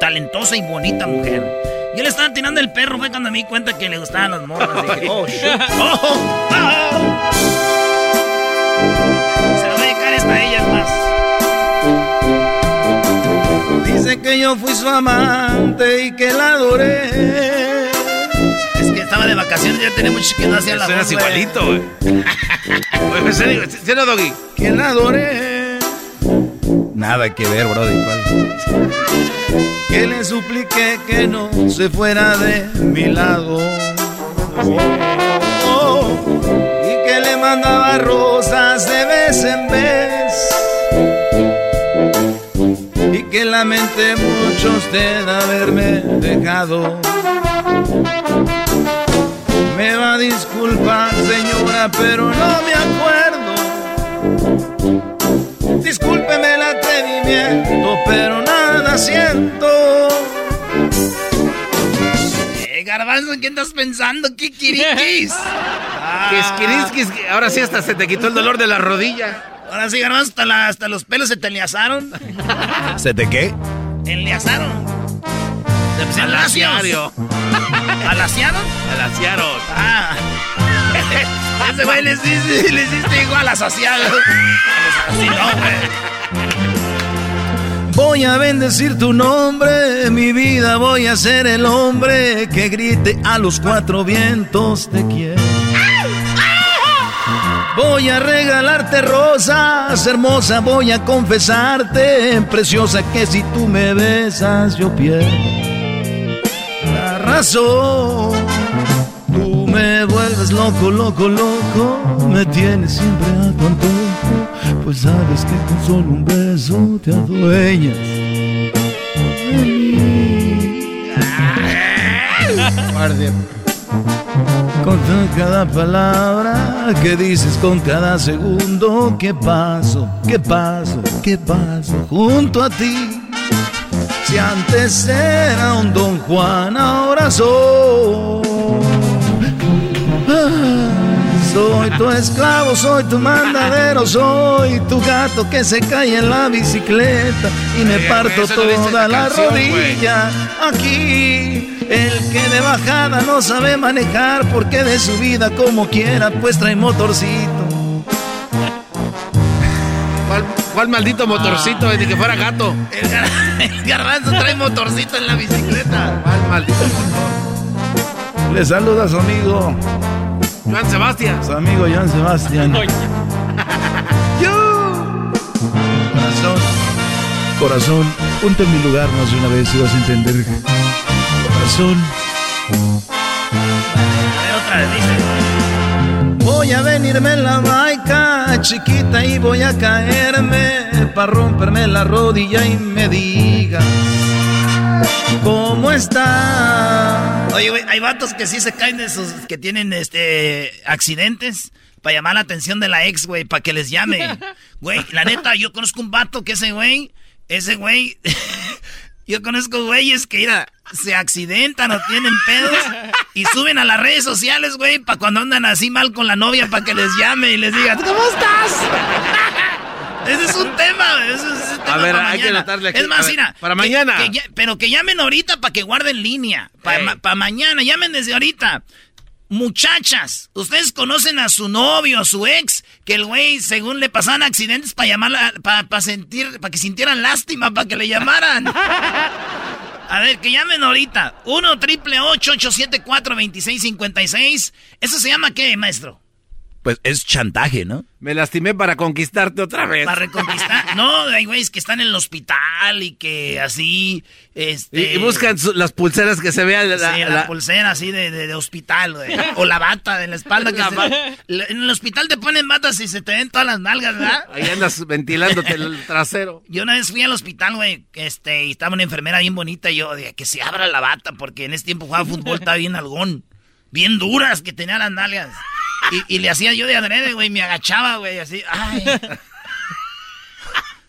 talentosa y bonita mujer. Yo le estaba tirando el perro, fue cuando me di cuenta que le gustaban las morras. Dije, oh, shit. Oh, oh, ah. Se lo voy a dedicar esta a ellas más. Dice que yo fui su amante y que la adoré. Es que estaba de vacaciones, ya tenía mucho que no hacía la voz,
igualito, güey. ¿sí, no, Doggy?
Que la adoré.
Nada que ver, Brody. ¿cuál?
que le supliqué que no se fuera de mi lado. Oh, y que le mandaba rosas de vez en vez. Y que lamenté mucho usted haberme dejado. Me va a disculpar, señora, pero no me acuerdo. Discúlpeme el atrevimiento, pero nada siento. Eh, Garbanzo, ¿en qué estás pensando? ¿Kikirikis?
Kiskiriskis, que ahora sí hasta se te quitó el dolor de la rodilla.
Ahora sí, Garbanzo, hasta, la- hasta los pelos se te enliazaron.
¿Se te qué?
Enliazaron.
Alaciario.
¿Alaciaron?
Alaciaron.
Ah. Ese güey les hiciste, les hiciste igual. Así no, güey. Voy a bendecir tu nombre, mi vida, voy a ser el hombre que grite a los cuatro vientos te quiero. Voy a regalarte rosas, hermosa, voy a confesarte, preciosa, que si tú me besas yo pierdo razón. Tú me vuelves loco, loco, loco, me tienes siempre a tu antojo, pues sabes que con solo un beso te adueñas. de mí. Con cada palabra que dices, con cada segundo que paso, que paso, que paso junto a ti. Si antes era un Don Juan, ahora soy. Ah, Soy tu esclavo, soy tu mandadero, soy tu gato que se cae en la bicicleta y me
Oye,
parto toda
la canción,
rodilla aquí El que de bajada no sabe manejar porque de su vida como quiera pues trae motorcito.
¿Cuál, maldito motorcito? Ah. que fuera gato.
El, garbanzo trae motorcito en la bicicleta. ¿Cuál maldito motor? Le saluda a su amigo.
Joan Sebastián.
Su amigo Joan Sebastián. Corazón. Corazón, ponte en mi lugar más de una vez y vas a entender. Corazón. Otra vez dice. Voy a venirme en la baica, chiquita, y voy a caerme para romperme la rodilla y me digas. ¿Cómo está? Oye, güey, hay vatos que sí se caen de esos que tienen este accidentes para llamar la atención de la ex, güey, para que les llame. Güey, la neta, yo conozco un vato que ese güey, ese güey, yo conozco güeyes que, mira, se accidentan o tienen pedos y suben a las redes sociales, güey, para cuando andan así mal con la novia, para que les llame y les diga, ¿cómo estás? Ese es un tema. Ese es un tema
a ver, hay que anotarle
aquí. Es más, mira.
Para mañana.
pero que llamen ahorita para que guarden línea. Para mañana. Llamen desde ahorita. Muchachas, ustedes conocen a su novio, a su ex, que el güey, según le pasaban accidentes para llamarla, para sentir, para que sintieran lástima, para que le llamaran. A ver, que llamen ahorita. 1 triple 874 2656 ¿Eso se llama qué, maestro?
Pues es chantaje, ¿no?
Me lastimé para conquistarte otra vez.
Para reconquistar. No, hay güeyes que están en el hospital y que así. Este...
Y, buscan las pulseras que se vean.
La, sí, la, pulsera así de, de, hospital, güey. O la bata de la espalda. Que se... En el hospital te ponen batas y se te ven todas las nalgas, ¿verdad?
Ahí andas ventilándote el trasero.
Yo una vez fui al hospital, güey, este, y estaba una enfermera bien bonita. Y yo dije, que se abra la bata, porque en ese tiempo jugaba fútbol, estaba bien algón. Bien duras que tenía las nalgas. Y, le hacía yo de adrede, güey, me agachaba, güey, así. Ay.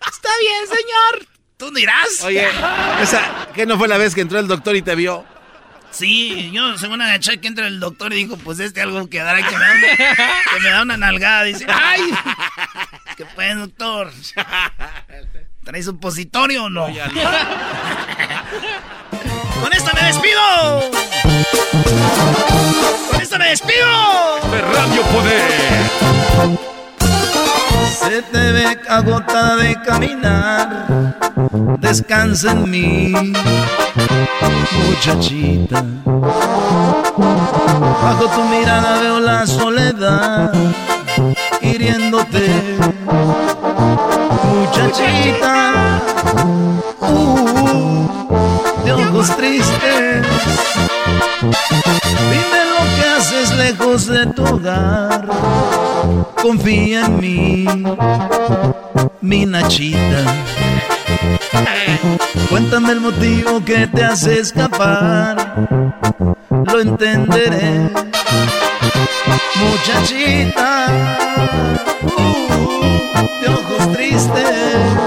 Está bien, señor. Tú dirás.
Oye, esa, ¿qué no fue la vez que entró el doctor y te vio?
Sí, yo según agaché que entra el doctor y dijo, pues este algo que dará que me da una, que me da una nalgada. Dice, ¡ay! ¿Qué pues, doctor? ¿Traes supositorio o no? Con esto me despido. Esto me despido.
De Radio Poder.
Se te ve agotada de caminar. Descansa en mí, muchachita. Bajo tu mirada veo la soledad hiriéndote, muchachita. Uh, ojos tristes. Dime lo que haces lejos de tu hogar. Confía en mí, mi Nachita. Cuéntame el motivo que te hace escapar. Lo entenderé, muchachita. Uh, de ojos tristes.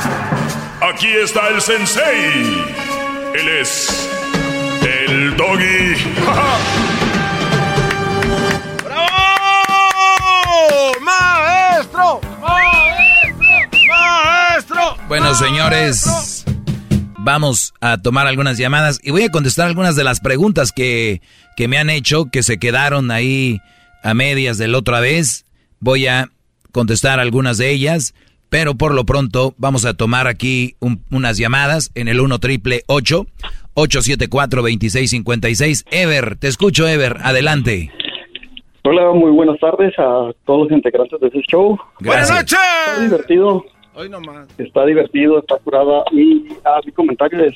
Aquí está el sensei. Él es el doggy.
¡Bravo! ¡Maestro! ¡Maestro! ¡Maestro!
Bueno, señores, vamos a tomar algunas llamadas y voy a contestar algunas de las preguntas que, que me han hecho, que se quedaron ahí a medias de la otra vez. Voy a contestar algunas de ellas, pero por lo pronto vamos a tomar aquí unas llamadas en el 1 triple 874 2656. Ever, te escucho, Ever, adelante.
Hola, muy buenas tardes a todos los integrantes de este show.
Buenas noches.
Está divertido.
Hoy nomás.
Está divertido, está curada. Y a mi comentario es,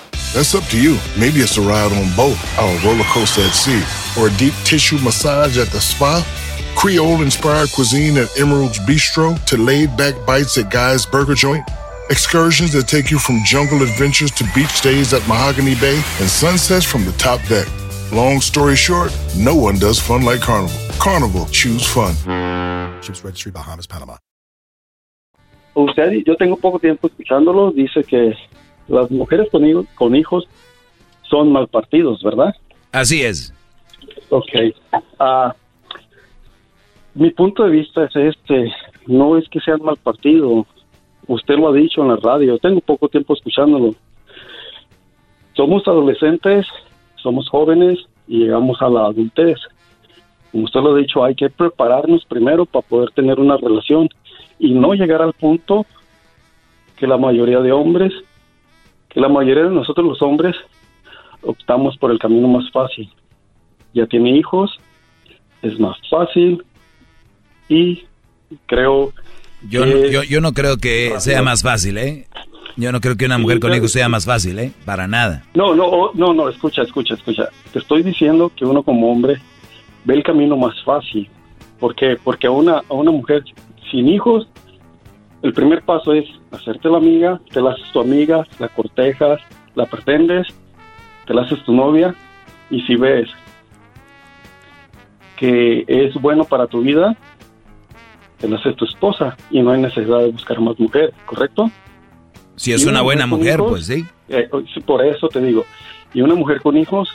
That's up to you. Maybe it's a ride on boat, or a roller coaster at sea, or a deep tissue massage at the spa. Creole inspired cuisine at Emerald's Bistro to laid back bites at Guy's Burger Joint. Excursions that take you from jungle adventures to beach stays at Mahogany Bay and sunsets from the top deck. Long story short, no one does fun like Carnival. Carnival, choose fun.
Ships Registry, Bahamas, Panama.
Usted, yo tengo poco tiempo escuchándolo, dice que las mujeres con, hijos- con hijos son mal partidos, ¿verdad?
Así es.
Ok. Ah, mi punto de vista es este, no es que sean mal partido, usted lo ha dicho en la radio, tengo poco tiempo escuchándolo. Somos adolescentes, somos jóvenes y llegamos a la adultez. Como usted lo ha dicho, hay que prepararnos primero para poder tener una relación y no llegar al punto que la mayoría de hombres, que la mayoría de nosotros los hombres optamos por el camino más fácil. Ya tiene hijos, es más fácil y creo
Yo, no, yo, yo no creo que sea más fácil, ¿eh? Yo no creo que una mujer con hijos sea más fácil, ¿eh? Para nada.
No, no, no, no, escucha, escucha, escucha. Te estoy diciendo que uno como hombre ve el camino más fácil. ¿Por qué? Porque a una, a una mujer sin hijos, el primer paso es hacerte la amiga, te la haces tu amiga, la cortejas, la pretendes, te la haces tu novia y si ves que es bueno para tu vida, te la haces tu esposa y no hay necesidad de buscar más mujer, ¿correcto?
Si es una buena mujer,
hijos,
pues sí.
eh, sí, por eso te digo. Y una mujer con hijos,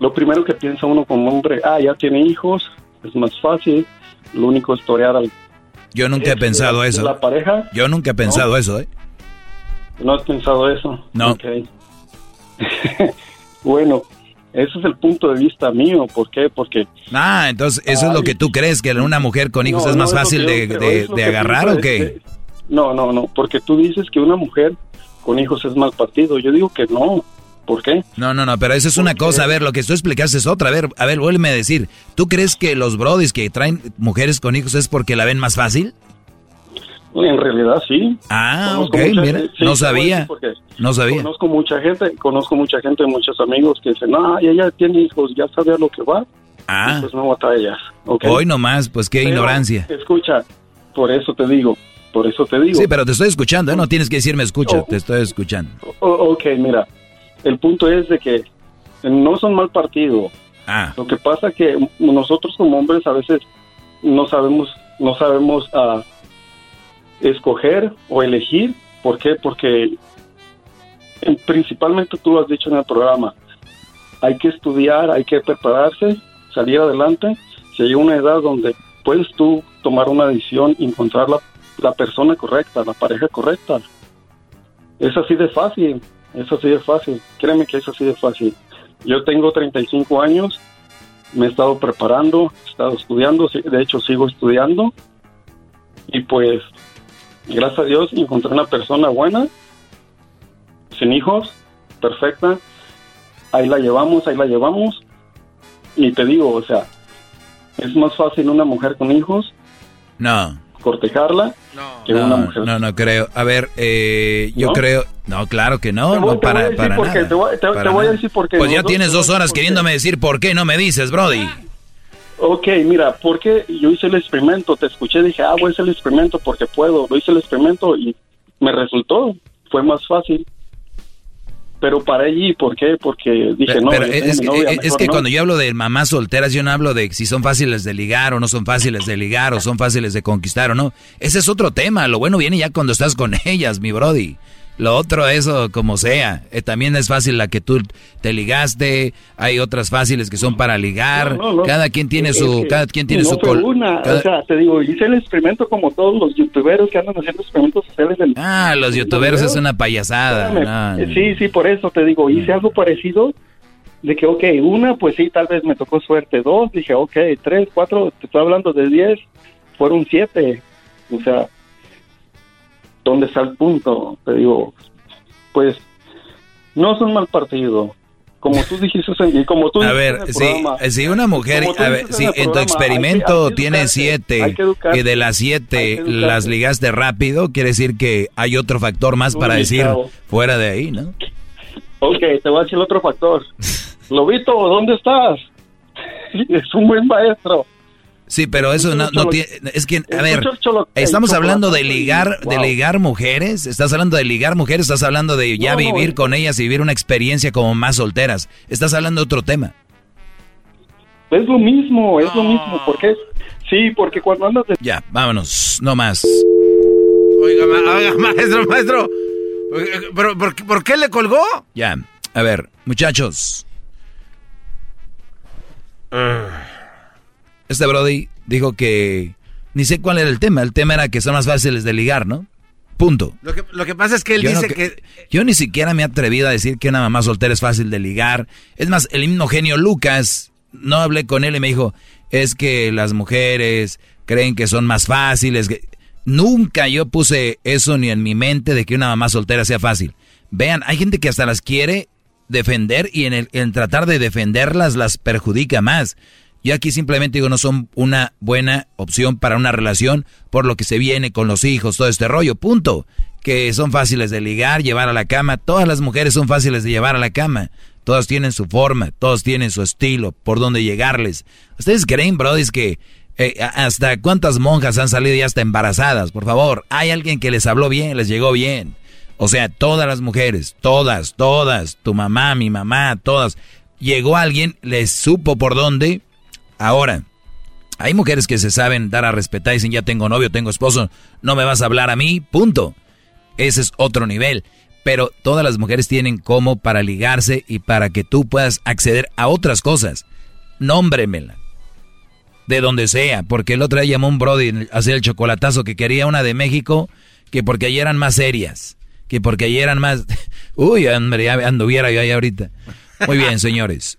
lo primero que piensa uno como hombre, ah, ya tiene hijos, es más fácil, lo único es torear al...
Yo nunca he
ex
pensado
de
eso.
La pareja,
Yo nunca he pensado eso, ¿eh?
no has pensado eso.
No.
Bueno, ese es el punto de vista mío. ¿Por qué? Porque
Ah, entonces, ¿eso es lo que tú crees? ¿Que una mujer con hijos
No,
es más
no,
fácil de,
creo,
de- agarrar o qué?
No, no, no, porque tú dices que una mujer con hijos es mal partido. Yo digo que no. ¿Por qué?
No, no, no, pero eso es una cosa. A ver, lo que tú explicaste es otra. A ver, a ver, vuélveme a decir. ¿Tú crees que los brodis que traen mujeres con hijos es porque la ven más fácil?
En realidad sí.
Ah,
Conozco
ok, mira,
sí,
no sabía.
qué.
No sabía.
Conozco mucha gente, conozco mucha gente, muchos amigos que dicen, no, ella tiene hijos, ya sabe a lo que va,
Ah,
pues no batallas. ¿ok?
hoy nomás, pues qué
Pero,
ignorancia.
Escucha, por eso te digo, por eso te digo.
Sí, pero te estoy escuchando, ¿eh? No tienes que decirme escucha,
Oh.
te estoy escuchando.
O- ok, mira, el punto es de que no son mal partido.
Ah.
Lo que pasa que nosotros como hombres a veces no sabemos, no sabemos ah, escoger o elegir. ¿Por qué? Porque principalmente tú lo has dicho en el programa, hay que estudiar, hay que prepararse, salir adelante. Si hay una edad donde puedes tú tomar una decisión y encontrar la, la persona correcta, la pareja correcta. Es así de fácil, es así de fácil. Créeme que es así de fácil. Yo tengo 35 años, me he estado preparando, he estado estudiando, de hecho sigo estudiando y pues gracias a Dios encontré una persona buena, sin hijos, perfecta, ahí la llevamos, ahí la llevamos y te digo, o sea, es más fácil una mujer con hijos
No.
cortejarla que una
No,
mujer.
no, no creo. A ver, eh, yo
¿No?
creo. No, claro que no,
Te voy-
no para,
decir
para
por qué,
nada.
te voy- te- te
para
voy a decir por qué.
Pues ya tienes dos horas queriéndome decir por qué, no me dices, Brody.
Ok, mira, porque yo hice el experimento, te escuché, dije, ah, voy a hacer el experimento porque puedo. Lo hice el experimento y me resultó, fue más fácil. Pero para allí, ¿por qué? Porque dije,
Pero,
no,
pero
tengo
es,
novia,
es- que
no.
cuando yo hablo de mamás solteras, yo no hablo de si son fáciles de ligar o no son fáciles de ligar o son fáciles de conquistar o no. Ese es otro tema. Lo bueno viene ya cuando estás con ellas, mi Brody. Lo otro, eso como sea. Eh, también es fácil la que tú te ligaste. Hay otras fáciles que son para ligar.
No, no,
Cada quien tiene
es
su,
que
cada quien tiene su col-
una,
cada-
o sea, te digo, hice el experimento como todos los youtuberos que andan haciendo experimentos sociales. en-
Ah, los youtuberos es una payasada.
Espérame. Sí, sí, por eso te digo, hice algo parecido de que, ok, una, pues sí, tal vez me tocó suerte. Dos, dije, ok, tres, cuatro, te estoy hablando de diez, fueron siete. O sea, ¿dónde está el punto? Te digo, pues, no es un mal partido. Como tú dijiste, y como tú
A ver,
en el
si,
programa,
si una mujer, a ver, si
en
tu
programa, hay que-
experimento
hay que
tiene
educarse,
siete
educarse,
y de las siete las ligaste rápido, quiere decir que hay otro factor más para decir fuera de ahí, ¿no?
Ok, te voy a decir el otro factor. Lobito, ¿dónde estás? Es un buen maestro.
Sí, pero eso no, no tiene, es que, a ver, estamos hablando de ligar, de ligar mujeres, estás hablando de ligar mujeres, estás hablando de ya vivir
es-
con ellas y vivir una experiencia como más solteras, estás hablando de otro tema.
Es lo mismo, es lo mismo. porque Sí, porque cuando andas de...
Ya, vámonos, no más.
Oiga, ma- oiga, maestro, maestro. ¿Pero por, qué- por qué le colgó?
Ya, a ver, muchachos. Este Brody dijo que ni sé cuál era el tema. El tema era que son más fáciles de ligar, ¿no? Punto.
Lo que, lo que pasa es que él
Yo no
dice
que-
que...
Yo ni siquiera me he atrevido a decir que una mamá soltera es fácil de ligar. Es más, el mismo genio Lucas, no hablé con él y me dijo, es que las mujeres creen que son más fáciles. que-". Nunca yo puse eso ni en mi mente de que una mamá soltera sea fácil. Vean, hay gente que hasta las quiere defender y en, el, en tratar de defenderlas las perjudica más. Yo aquí simplemente digo, no son una buena opción para una relación por lo que se viene con los hijos, todo este rollo, punto. Que son fáciles de ligar, llevar a la cama. Todas las mujeres son fáciles de llevar a la cama. Todas tienen su forma, todos tienen su estilo, por dónde llegarles. ¿Ustedes creen, brodis, que eh, hasta cuántas monjas han salido ya hasta embarazadas? Por favor, hay alguien que les habló bien, les llegó bien. O sea, todas las mujeres, todas, todas, tu mamá, mi mamá, todas. Llegó alguien, les supo por dónde. Ahora, hay mujeres que se saben dar a respetar y dicen, ya tengo novio, tengo esposo, no me vas a hablar a mí, punto. Ese es otro nivel. Pero todas las mujeres tienen como para ligarse y para que tú puedas acceder a otras cosas. Nómbremela. De donde sea, porque el otro día llamó un brody a hacer el chocolatazo que quería una de México, que porque allí eran más serias, que porque allí eran más... Uy, hombre, ya anduviera yo ahí ahorita. Muy bien, señores.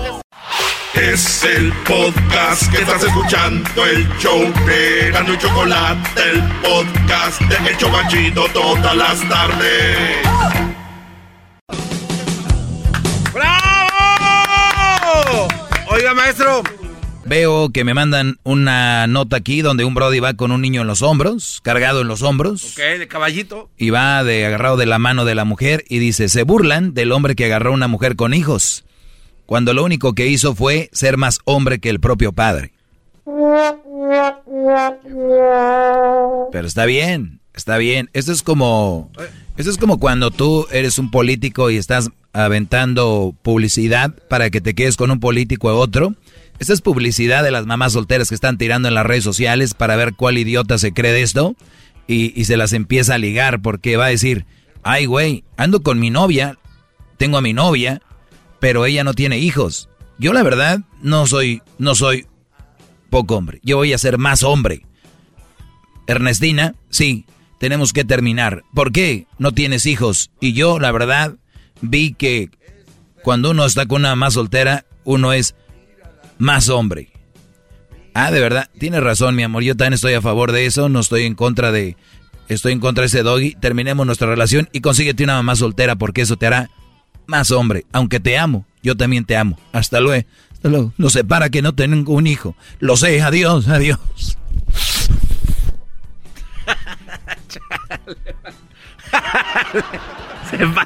Es el podcast que estás escuchando, el show de Gano y Chocolate, el podcast de El Chocachito todas las tardes.
¡Bravo! Oiga, maestro.
Veo que me mandan una nota aquí donde un brody va con un niño en los hombros, cargado en los hombros.
Ok, de caballito.
y va de agarrado de la mano de la mujer y dice, se burlan del hombre que agarró a una mujer con hijos, cuando lo único que hizo fue ser más hombre que el propio padre. Pero está bien, está bien. Esto es como, esto es como cuando tú eres un político y estás aventando publicidad para que te quedes con un político u otro. Esta es publicidad de las mamás solteras que están tirando en las redes sociales para ver cuál idiota se cree de esto y, y se las empieza a ligar porque va a decir, ay güey, ando con mi novia, tengo a mi novia, pero ella no tiene hijos. Yo la verdad no soy, no soy poco hombre, yo voy a ser más hombre. Ernestina, sí, tenemos que terminar. ¿Por qué no tienes hijos? Y yo la verdad vi que cuando uno está con una más soltera, uno es más hombre. Ah, de verdad, tienes razón, mi amor. Yo también estoy a favor de eso. No estoy en contra de. Estoy en contra de ese doggy. Terminemos nuestra relación y consíguete una mamá soltera porque eso te hará más hombre. Aunque te amo, yo también te amo. Hasta luego. Hasta luego. Nos separa que no tengo un hijo. Lo sé. Adiós, adiós.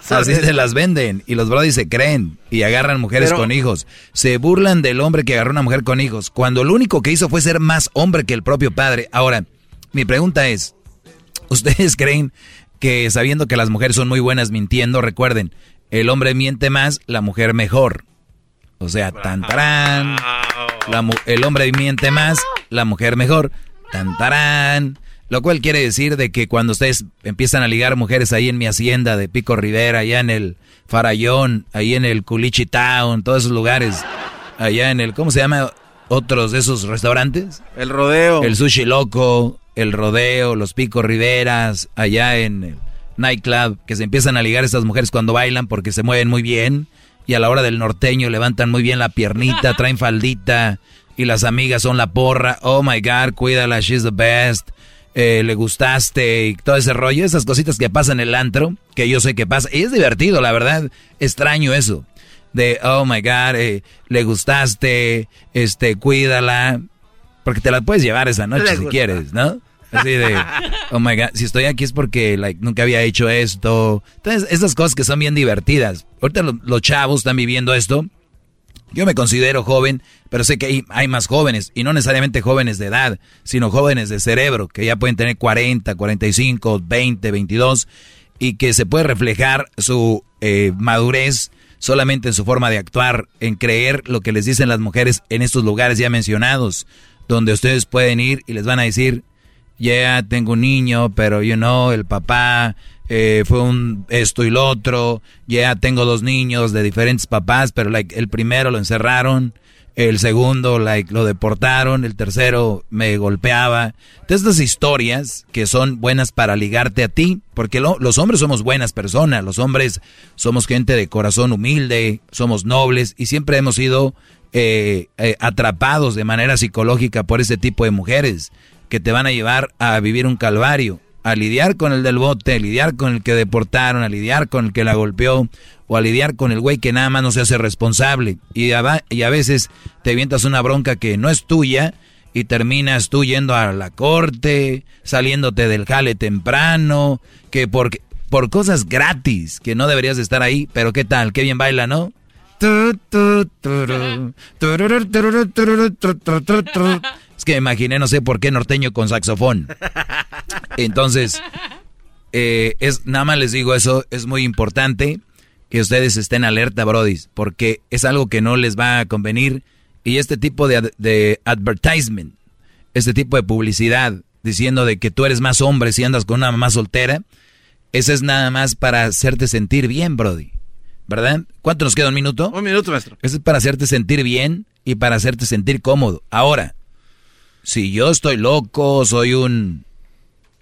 Así se las venden y los brodis se creen y agarran mujeres
Pero-
con hijos. Se burlan del hombre que agarró una mujer con hijos, cuando lo único que hizo fue ser más hombre que el propio padre. Ahora, mi pregunta es, ¿ustedes creen que sabiendo que las mujeres son muy buenas mintiendo, recuerden, el hombre miente más, la mujer mejor? O sea, tan tarán, la mu- el hombre miente más, la mujer mejor, tan tarán. Lo cual quiere decir de que cuando ustedes empiezan a ligar mujeres ahí en mi hacienda de Pico Rivera, allá en el Farallón, ahí en el Culichi Town, todos esos lugares, allá en el, ¿cómo se llama? Otros de esos restaurantes.
El rodeo.
El sushi loco, el rodeo, los Pico Riveras, allá en el nightclub, que se empiezan a ligar estas mujeres cuando bailan porque se mueven muy bien y a la hora del norteño levantan muy bien la piernita, traen faldita y las amigas son la porra. Oh my God, cuídala, she's the best. Eh, le gustaste y todo ese rollo, esas cositas que pasan en el antro, que yo sé que pasa. Y es divertido, la verdad, extraño eso. De, oh my God, eh, le gustaste, este, cuídala. Porque te la puedes llevar esa noche si quieres, ¿no? Así de, oh my God, si estoy aquí es porque like, nunca había hecho esto. Entonces, esas cosas que son bien divertidas. Ahorita los chavos están viviendo esto yo me considero joven, pero sé que hay, más jóvenes, y no necesariamente jóvenes de edad, sino jóvenes de cerebro, que ya pueden tener 40, 45, 20, 22, y que se puede reflejar su eh, madurez solamente en su forma de actuar, en creer lo que les dicen las mujeres en estos lugares ya mencionados, donde ustedes pueden ir y les van a decir, ya tengo un niño, pero you know, el papá eh, fue un esto y lo otro, ya tengo dos niños de diferentes papás, pero like, el primero lo encerraron, el segundo like, lo deportaron, el tercero me golpeaba. Entonces, estas historias que son buenas para ligarte a ti, porque los hombres somos buenas personas, los hombres somos gente de corazón humilde, somos nobles y siempre hemos sido eh, eh, atrapados de manera psicológica por ese tipo de mujeres que te van a llevar a vivir un calvario a lidiar con el del bote, a lidiar con el que deportaron, a lidiar con el que la golpeó, o a lidiar con el güey que nada más no se hace responsable. Y a, veces te avientas una bronca que no es tuya y terminas tú yendo a la corte, saliéndote del jale temprano, que por, por cosas gratis, que no deberías de estar ahí, pero qué tal, qué bien baila, ¿no? Es que me imaginé, no sé por qué norteño con saxofón. Entonces, eh, es, nada más les digo eso, es muy importante que ustedes estén alerta, Brody, porque es algo que no les va a convenir. Y este tipo de, de advertisement, este tipo de publicidad, diciendo de que tú eres más hombre si andas con una mamá soltera, eso es nada más para hacerte sentir bien, Brody. ¿Verdad? ¿Cuánto nos queda? ¿Un minuto?
Un minuto, maestro.
Eso es para hacerte sentir bien y para hacerte sentir cómodo. Ahora, si yo estoy loco, soy un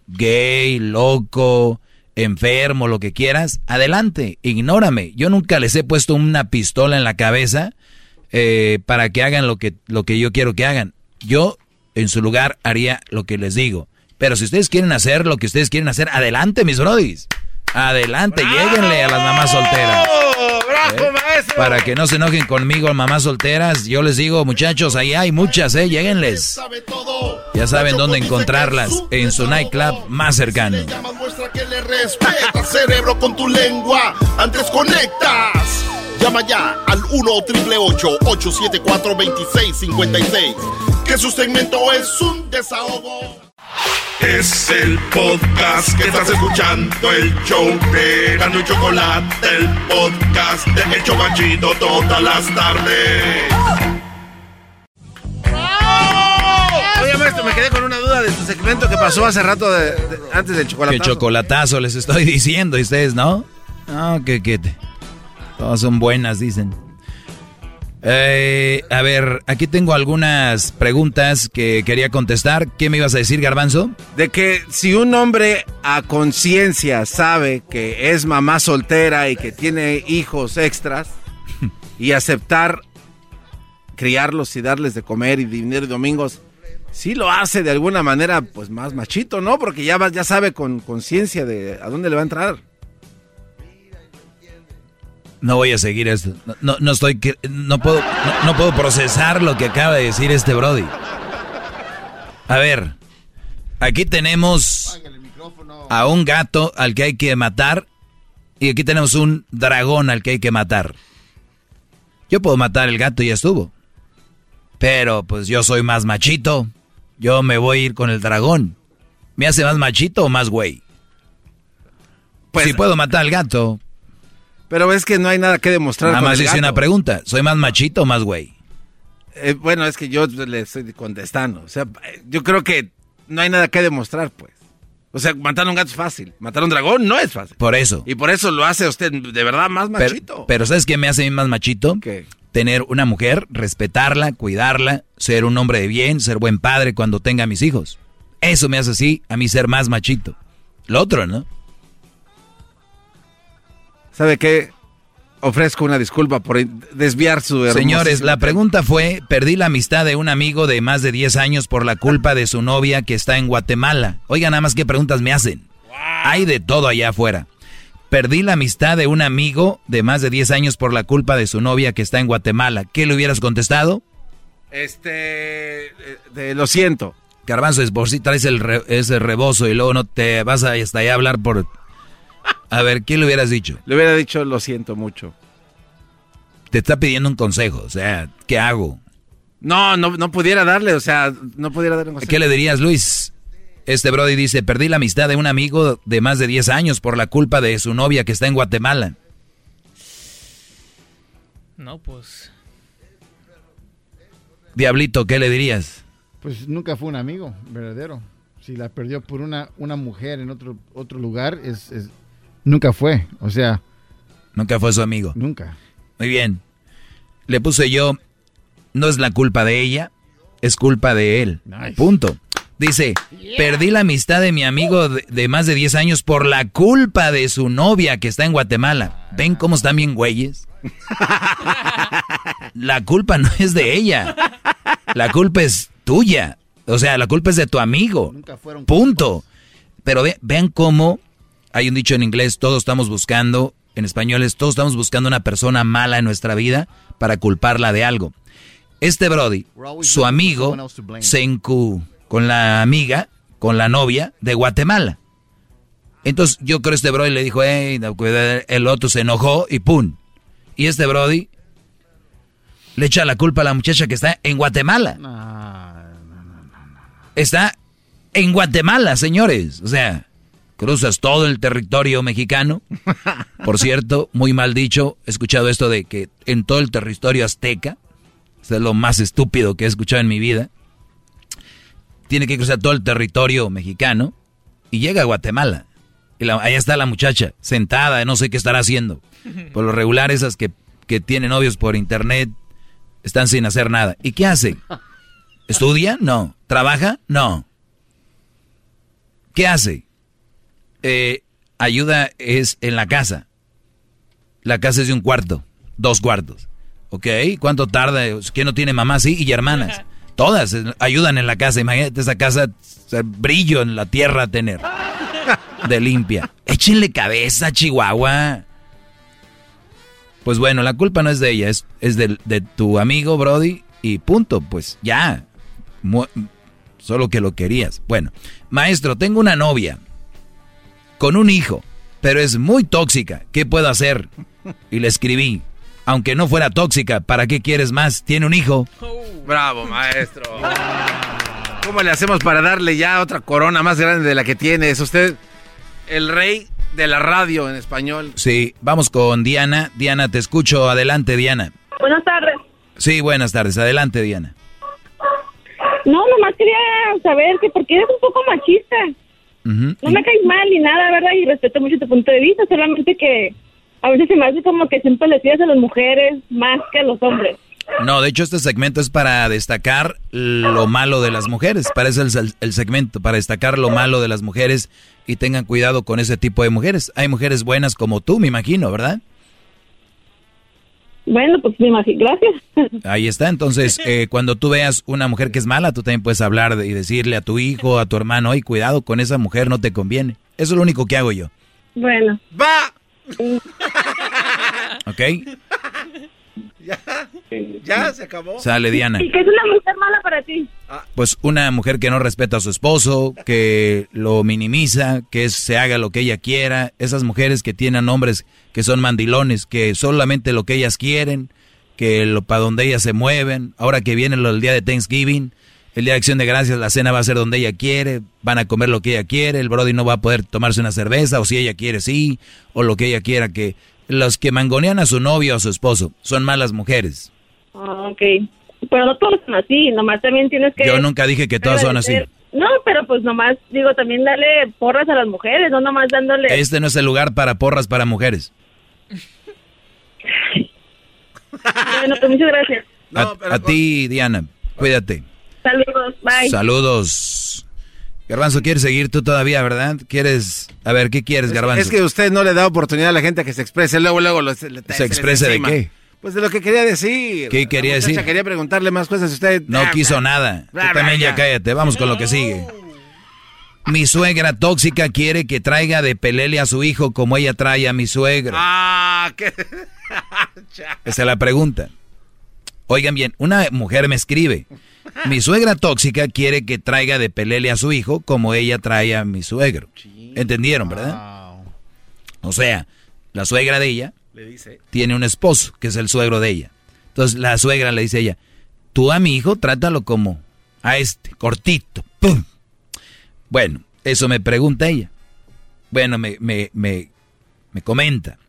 gay, loco, enfermo, lo que quieras, adelante, ignórame. Yo nunca les he puesto una pistola en la cabeza eh, para que hagan lo que, lo que yo quiero que hagan. Yo, en su lugar, haría lo que les digo. Pero si ustedes quieren hacer lo que ustedes quieren hacer, adelante, mis brodis. Adelante, lleguenle a las mamás solteras.
¡Bravo, ¿Eh? maestro!
Para que no se enojen conmigo, mamás solteras, yo les digo, muchachos, ahí hay muchas, ¿eh? Lleguenles. Ya saben dónde encontrarlas, en su nightclub más cercano.
Muestra que le respeta, cerebro, con tu lengua. Antes conectas. Llama ya al 1-888-874-2656. Que su segmento es un desahogo. Es el podcast que estás escuchando, el show de Gano y Chocolate, el podcast de El Chobachito todas las tardes.
Oye, maestro, me quedé con una duda de tu segmento que pasó hace rato de, antes del chocolatazo.
Que chocolatazo les estoy diciendo, y ustedes, ¿no? No, que, que todas son buenas, dicen. Eh, a ver, aquí tengo algunas preguntas que quería contestar. ¿Qué me ibas a decir, Garbanzo?
De que si un hombre a conciencia sabe que es mamá soltera y que tiene hijos extras y aceptar criarlos y darles de comer y dinero y domingos, sí lo hace de alguna manera pues más machito, ¿no? Porque ya, ya sabe con conciencia de a dónde le va a entrar.
No voy a seguir esto. No, no, estoy. No puedo, no, puedo procesar lo que acaba de decir este Brody. A ver. Aquí tenemos a un gato al que hay que matar. Y aquí tenemos un dragón al que hay que matar. Yo puedo matar el gato y ya estuvo. Pero pues yo soy más machito. Yo me voy a ir con el dragón. ¿Me hace más machito o más güey? Pues, si puedo matar al gato,
pero es que no hay nada que demostrar.
Nada más hice una pregunta. ¿Soy más machito o más güey?
Eh, bueno, es que yo le estoy contestando. O sea, yo creo que
no hay nada que demostrar, pues. O sea, matar a un gato es fácil. Matar a un dragón no es fácil.
Por eso.
Y por eso lo hace usted de verdad más machito.
Pero, pero ¿sabes qué me hace a mí más machito?
¿Qué?
Tener una mujer, respetarla, cuidarla, ser un hombre de bien, ser buen padre cuando tenga mis hijos. Eso me hace así a mí ser más machito. Lo otro, ¿no?
¿Sabe qué? Ofrezco una disculpa por desviar su
Señores, la pregunta fue, perdí la amistad de un amigo de más de 10 años por la culpa de su novia que está en Guatemala. Oigan nada más qué preguntas me hacen. Hay de todo allá afuera. Perdí la amistad de un amigo de más de 10 años por la culpa de su novia que está en Guatemala. ¿Qué le hubieras contestado?
Este, eh, lo siento.
Garbanzo, es por si traes el ese rebozo y luego no te vas a hasta allá a hablar por a ver, ¿qué le hubieras dicho?
Le hubiera dicho, lo siento mucho.
Te está pidiendo un consejo, o sea, ¿qué hago?
No, no, no pudiera darle, o sea, no pudiera darle un
consejo. ¿Qué le dirías, Luis? Este Brody dice, perdí la amistad de un amigo de más de 10 años por la culpa de su novia que está en Guatemala.
No, pues...
Diablito, ¿qué le dirías?
Pues nunca fue un amigo verdadero. Si la perdió por una, una mujer en otro, otro lugar, es, Nunca fue, o sea.
Nunca fue su amigo.
Nunca.
Muy bien. Le puse yo, no es la culpa de ella, es culpa de él. Punto. Dice, perdí la amistad de mi amigo de, más de 10 años por la culpa de su novia que está en Guatemala. ¿Ven cómo están bien güeyes? La culpa no es de ella. La culpa es tuya. O sea, la culpa es de tu amigo. Punto. Pero vean cómo hay un dicho en inglés, todos estamos buscando, en español es, todos estamos buscando una persona mala en nuestra vida para culparla de algo. Este Brody, su amigo, se encu con la amiga, con la novia de Guatemala. Entonces yo creo que este Brody le dijo, hey, el otro se enojó y ¡pum! Y este Brody le echa la culpa a la muchacha que está en Guatemala. Está en Guatemala, señores. O sea, cruzas todo el territorio mexicano. Por cierto, muy mal dicho, he escuchado esto de que en todo el territorio azteca, es lo más estúpido que he escuchado en mi vida, tiene que cruzar todo el territorio mexicano y llega a Guatemala. Y ahí está la muchacha, sentada, no sé qué estará haciendo. Por lo regular, esas que, que tienen novios por internet están sin hacer nada. ¿Y qué hace? ¿Estudia? No. ¿Trabaja? No. ¿Qué hace? Eh, ayuda es en la casa. La casa es de un cuarto, dos cuartos. ¿Ok? ¿Cuánto tarda? ¿Quién no tiene mamá? Sí, y hermanas. Todas ayudan en la casa. Imagínate esa casa, brillo en la tierra a tener. De limpia. Échenle cabeza, Chihuahua. Pues bueno, la culpa no es de ella, es, es de, de tu amigo Brody y punto. Pues ya. solo que lo querías. Bueno, maestro, tengo una novia con un hijo, pero es muy tóxica. ¿Qué puedo hacer? Y le escribí, aunque no fuera tóxica, ¿para qué quieres más? Tiene un hijo.
Bravo, maestro. ¿Cómo le hacemos para darle ya otra corona más grande de la que tiene? Es usted el rey de la radio en español.
Sí, vamos con Diana. Diana, te escucho. Adelante, Diana.
Buenas tardes.
Sí, buenas tardes. Adelante, Diana.
No, nomás quería saber que porque eres un poco machista. No me caes mal ni nada, ¿verdad? Y respeto mucho tu punto de vista, solamente que a veces se me hace como que siempre le pides a las mujeres más que a los hombres.
No, de hecho este segmento es para destacar lo malo de las mujeres. Es el, el, segmento, para destacar lo malo de las mujeres y tengan cuidado con ese tipo de mujeres. Hay mujeres buenas como tú, me imagino, ¿verdad?
Bueno, pues me imagino, gracias.
Ahí está, entonces eh, cuando tú veas una mujer que es mala, tú también puedes hablar y decirle a tu hijo, a tu hermano, oye, cuidado con esa mujer, no te conviene. Eso es lo único que hago yo.
Bueno.
¡Va!
¿Ok?
Ya, ya se acabó.
Sale Diana.
¿Y qué es una mujer mala para ti?
Pues una mujer que no respeta a su esposo, que lo minimiza, que se haga lo que ella quiera. Esas mujeres que tienen hombres que son mandilones, que solamente lo que ellas quieren, que lo para donde ellas se mueven. Ahora que viene el día de Thanksgiving, el día de Acción de Gracias, la cena va a ser donde ella quiere, van a comer lo que ella quiere, el Brody no va a poder tomarse una cerveza, o si ella quiere sí, o lo que ella quiera que los que mangonean a su novio o a su esposo son malas mujeres.
Ah, ok. Pero no todos son así, nomás también tienes que...
Yo nunca dije que todas son así.
No, pero pues nomás, digo, también darle porras a las mujeres, no nomás dándole...
Este no es el lugar para porras para mujeres.
bueno, pues muchas gracias.
a, ti, Diana, cuídate.
Saludos, bye.
Saludos. Garbanzo, ¿quieres seguir tú todavía, verdad? ¿Quieres? A ver, ¿qué quieres, Garbanzo?
Es que usted no le da oportunidad a la gente a que se exprese, luego, luego...
¿Se, exprese de qué?
Pues de lo que quería decir.
¿Qué quería decir?
Quería preguntarle más cosas. Usted
no quiso nada. Tú también ya cállate. Vamos con lo que sigue. Mi suegra tóxica quiere que traiga de pelele a su hijo como ella trae a mi suegro.
Ah, qué.
Esa es la pregunta. Oigan bien, una mujer me escribe. Mi suegra tóxica quiere que traiga de pelele a su hijo como ella trae a mi suegro. ¿Entendieron, verdad? O sea, la suegra de ella tiene un esposo, que es el suegro de ella. Entonces la suegra le dice a ella, tú a mi hijo trátalo como a este, cortito. ¡Pum! Bueno, eso me pregunta ella. Bueno, me, me, me, me comenta.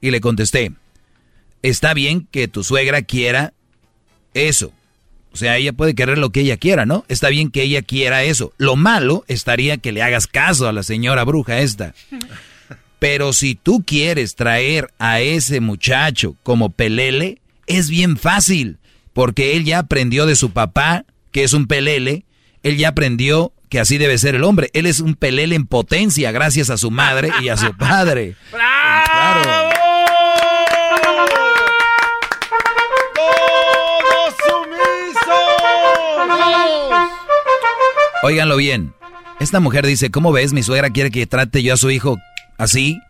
Y le contesté, está bien que tu suegra quiera eso. O sea, ella puede querer lo que ella quiera, ¿no? Está bien que ella quiera eso. Lo malo estaría que le hagas caso a la señora bruja esta. Pero si tú quieres traer a ese muchacho como pelele, es bien fácil, porque él ya aprendió de su papá, que es un pelele, él ya aprendió que así debe ser el hombre. Él es un pelele en potencia gracias a su madre y a su padre.
¡Bravo! Claro.
Óiganlo bien. Esta mujer dice, ¿cómo ves? Mi suegra quiere que trate yo a su hijo así,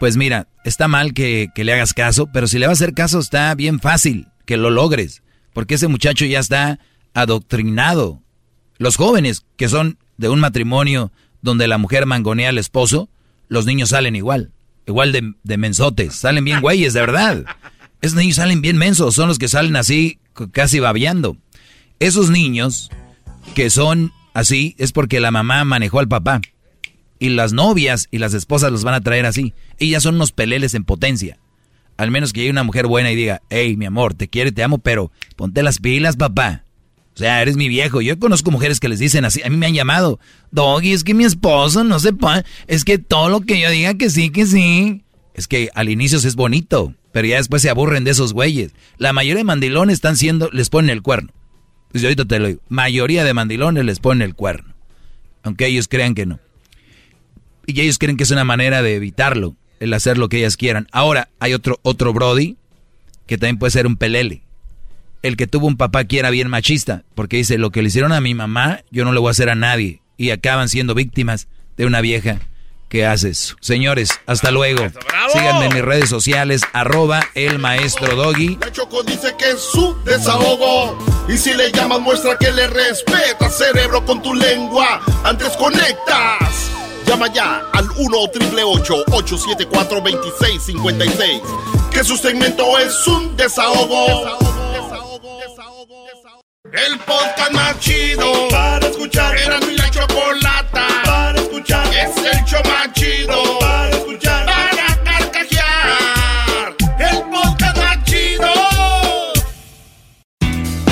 pues mira, está mal que, le hagas caso, pero si le vas a hacer caso está bien fácil que lo logres, porque ese muchacho ya está adoctrinado. Los jóvenes que son de un matrimonio donde la mujer mangonea al esposo, los niños salen igual, igual de, de mensotes, salen bien güeyes, de verdad. Esos niños salen bien mensos, son los que salen así, casi babeando. Esos niños que son así es porque la mamá manejó al papá. Y las novias y las esposas los van a traer así. Ellas son unos peleles en potencia. Al menos que llegue una mujer buena y diga, hey, mi amor, te quiero y te amo, pero ponte las pilas, papá. O sea, eres mi viejo. Yo conozco mujeres que les dicen así. A mí me han llamado, Doggy, es que mi esposo no se puede. Es que todo lo que yo diga que sí, que sí. Es que al inicio es bonito, pero ya después se aburren de esos güeyes. La mayoría de mandilones están siendo, les ponen el cuerno. Pues ahorita te lo digo. Mayoría de mandilones les ponen el cuerno. Aunque ellos crean que no. Y ellos creen que es una manera de evitarlo, el hacer lo que ellas quieran. Ahora, hay otro, otro Brody que también puede ser un pelele. El que tuvo un papá que era bien machista, porque dice, lo que le hicieron a mi mamá, yo no lo voy a hacer a nadie. Y acaban siendo víctimas de una vieja que hace eso. Señores, hasta luego. Síganme en mis redes sociales, arroba el maestro Doggy.
La Choco dice que es su desahogo. Y si le llamas, muestra que le respeta, cerebro, con tu lengua. Antes conectas. Llama ya al 1-888-874-2656. Que su segmento es un desahogo. El podcast más chido para escuchar. Era mi la chocolata escuchar. Es el show más chido para escuchar. Para carcajear. El podcast más chido.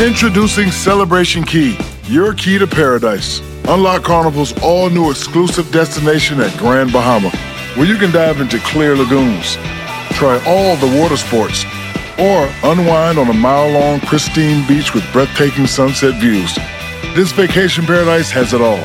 Introducing Celebration Key, your key to paradise. Unlock Carnival's all new exclusive destination at Grand Bahama, where you can dive into clear lagoons, try all the water sports, or unwind on a mile long, pristine beach with breathtaking sunset views. This vacation paradise has it all.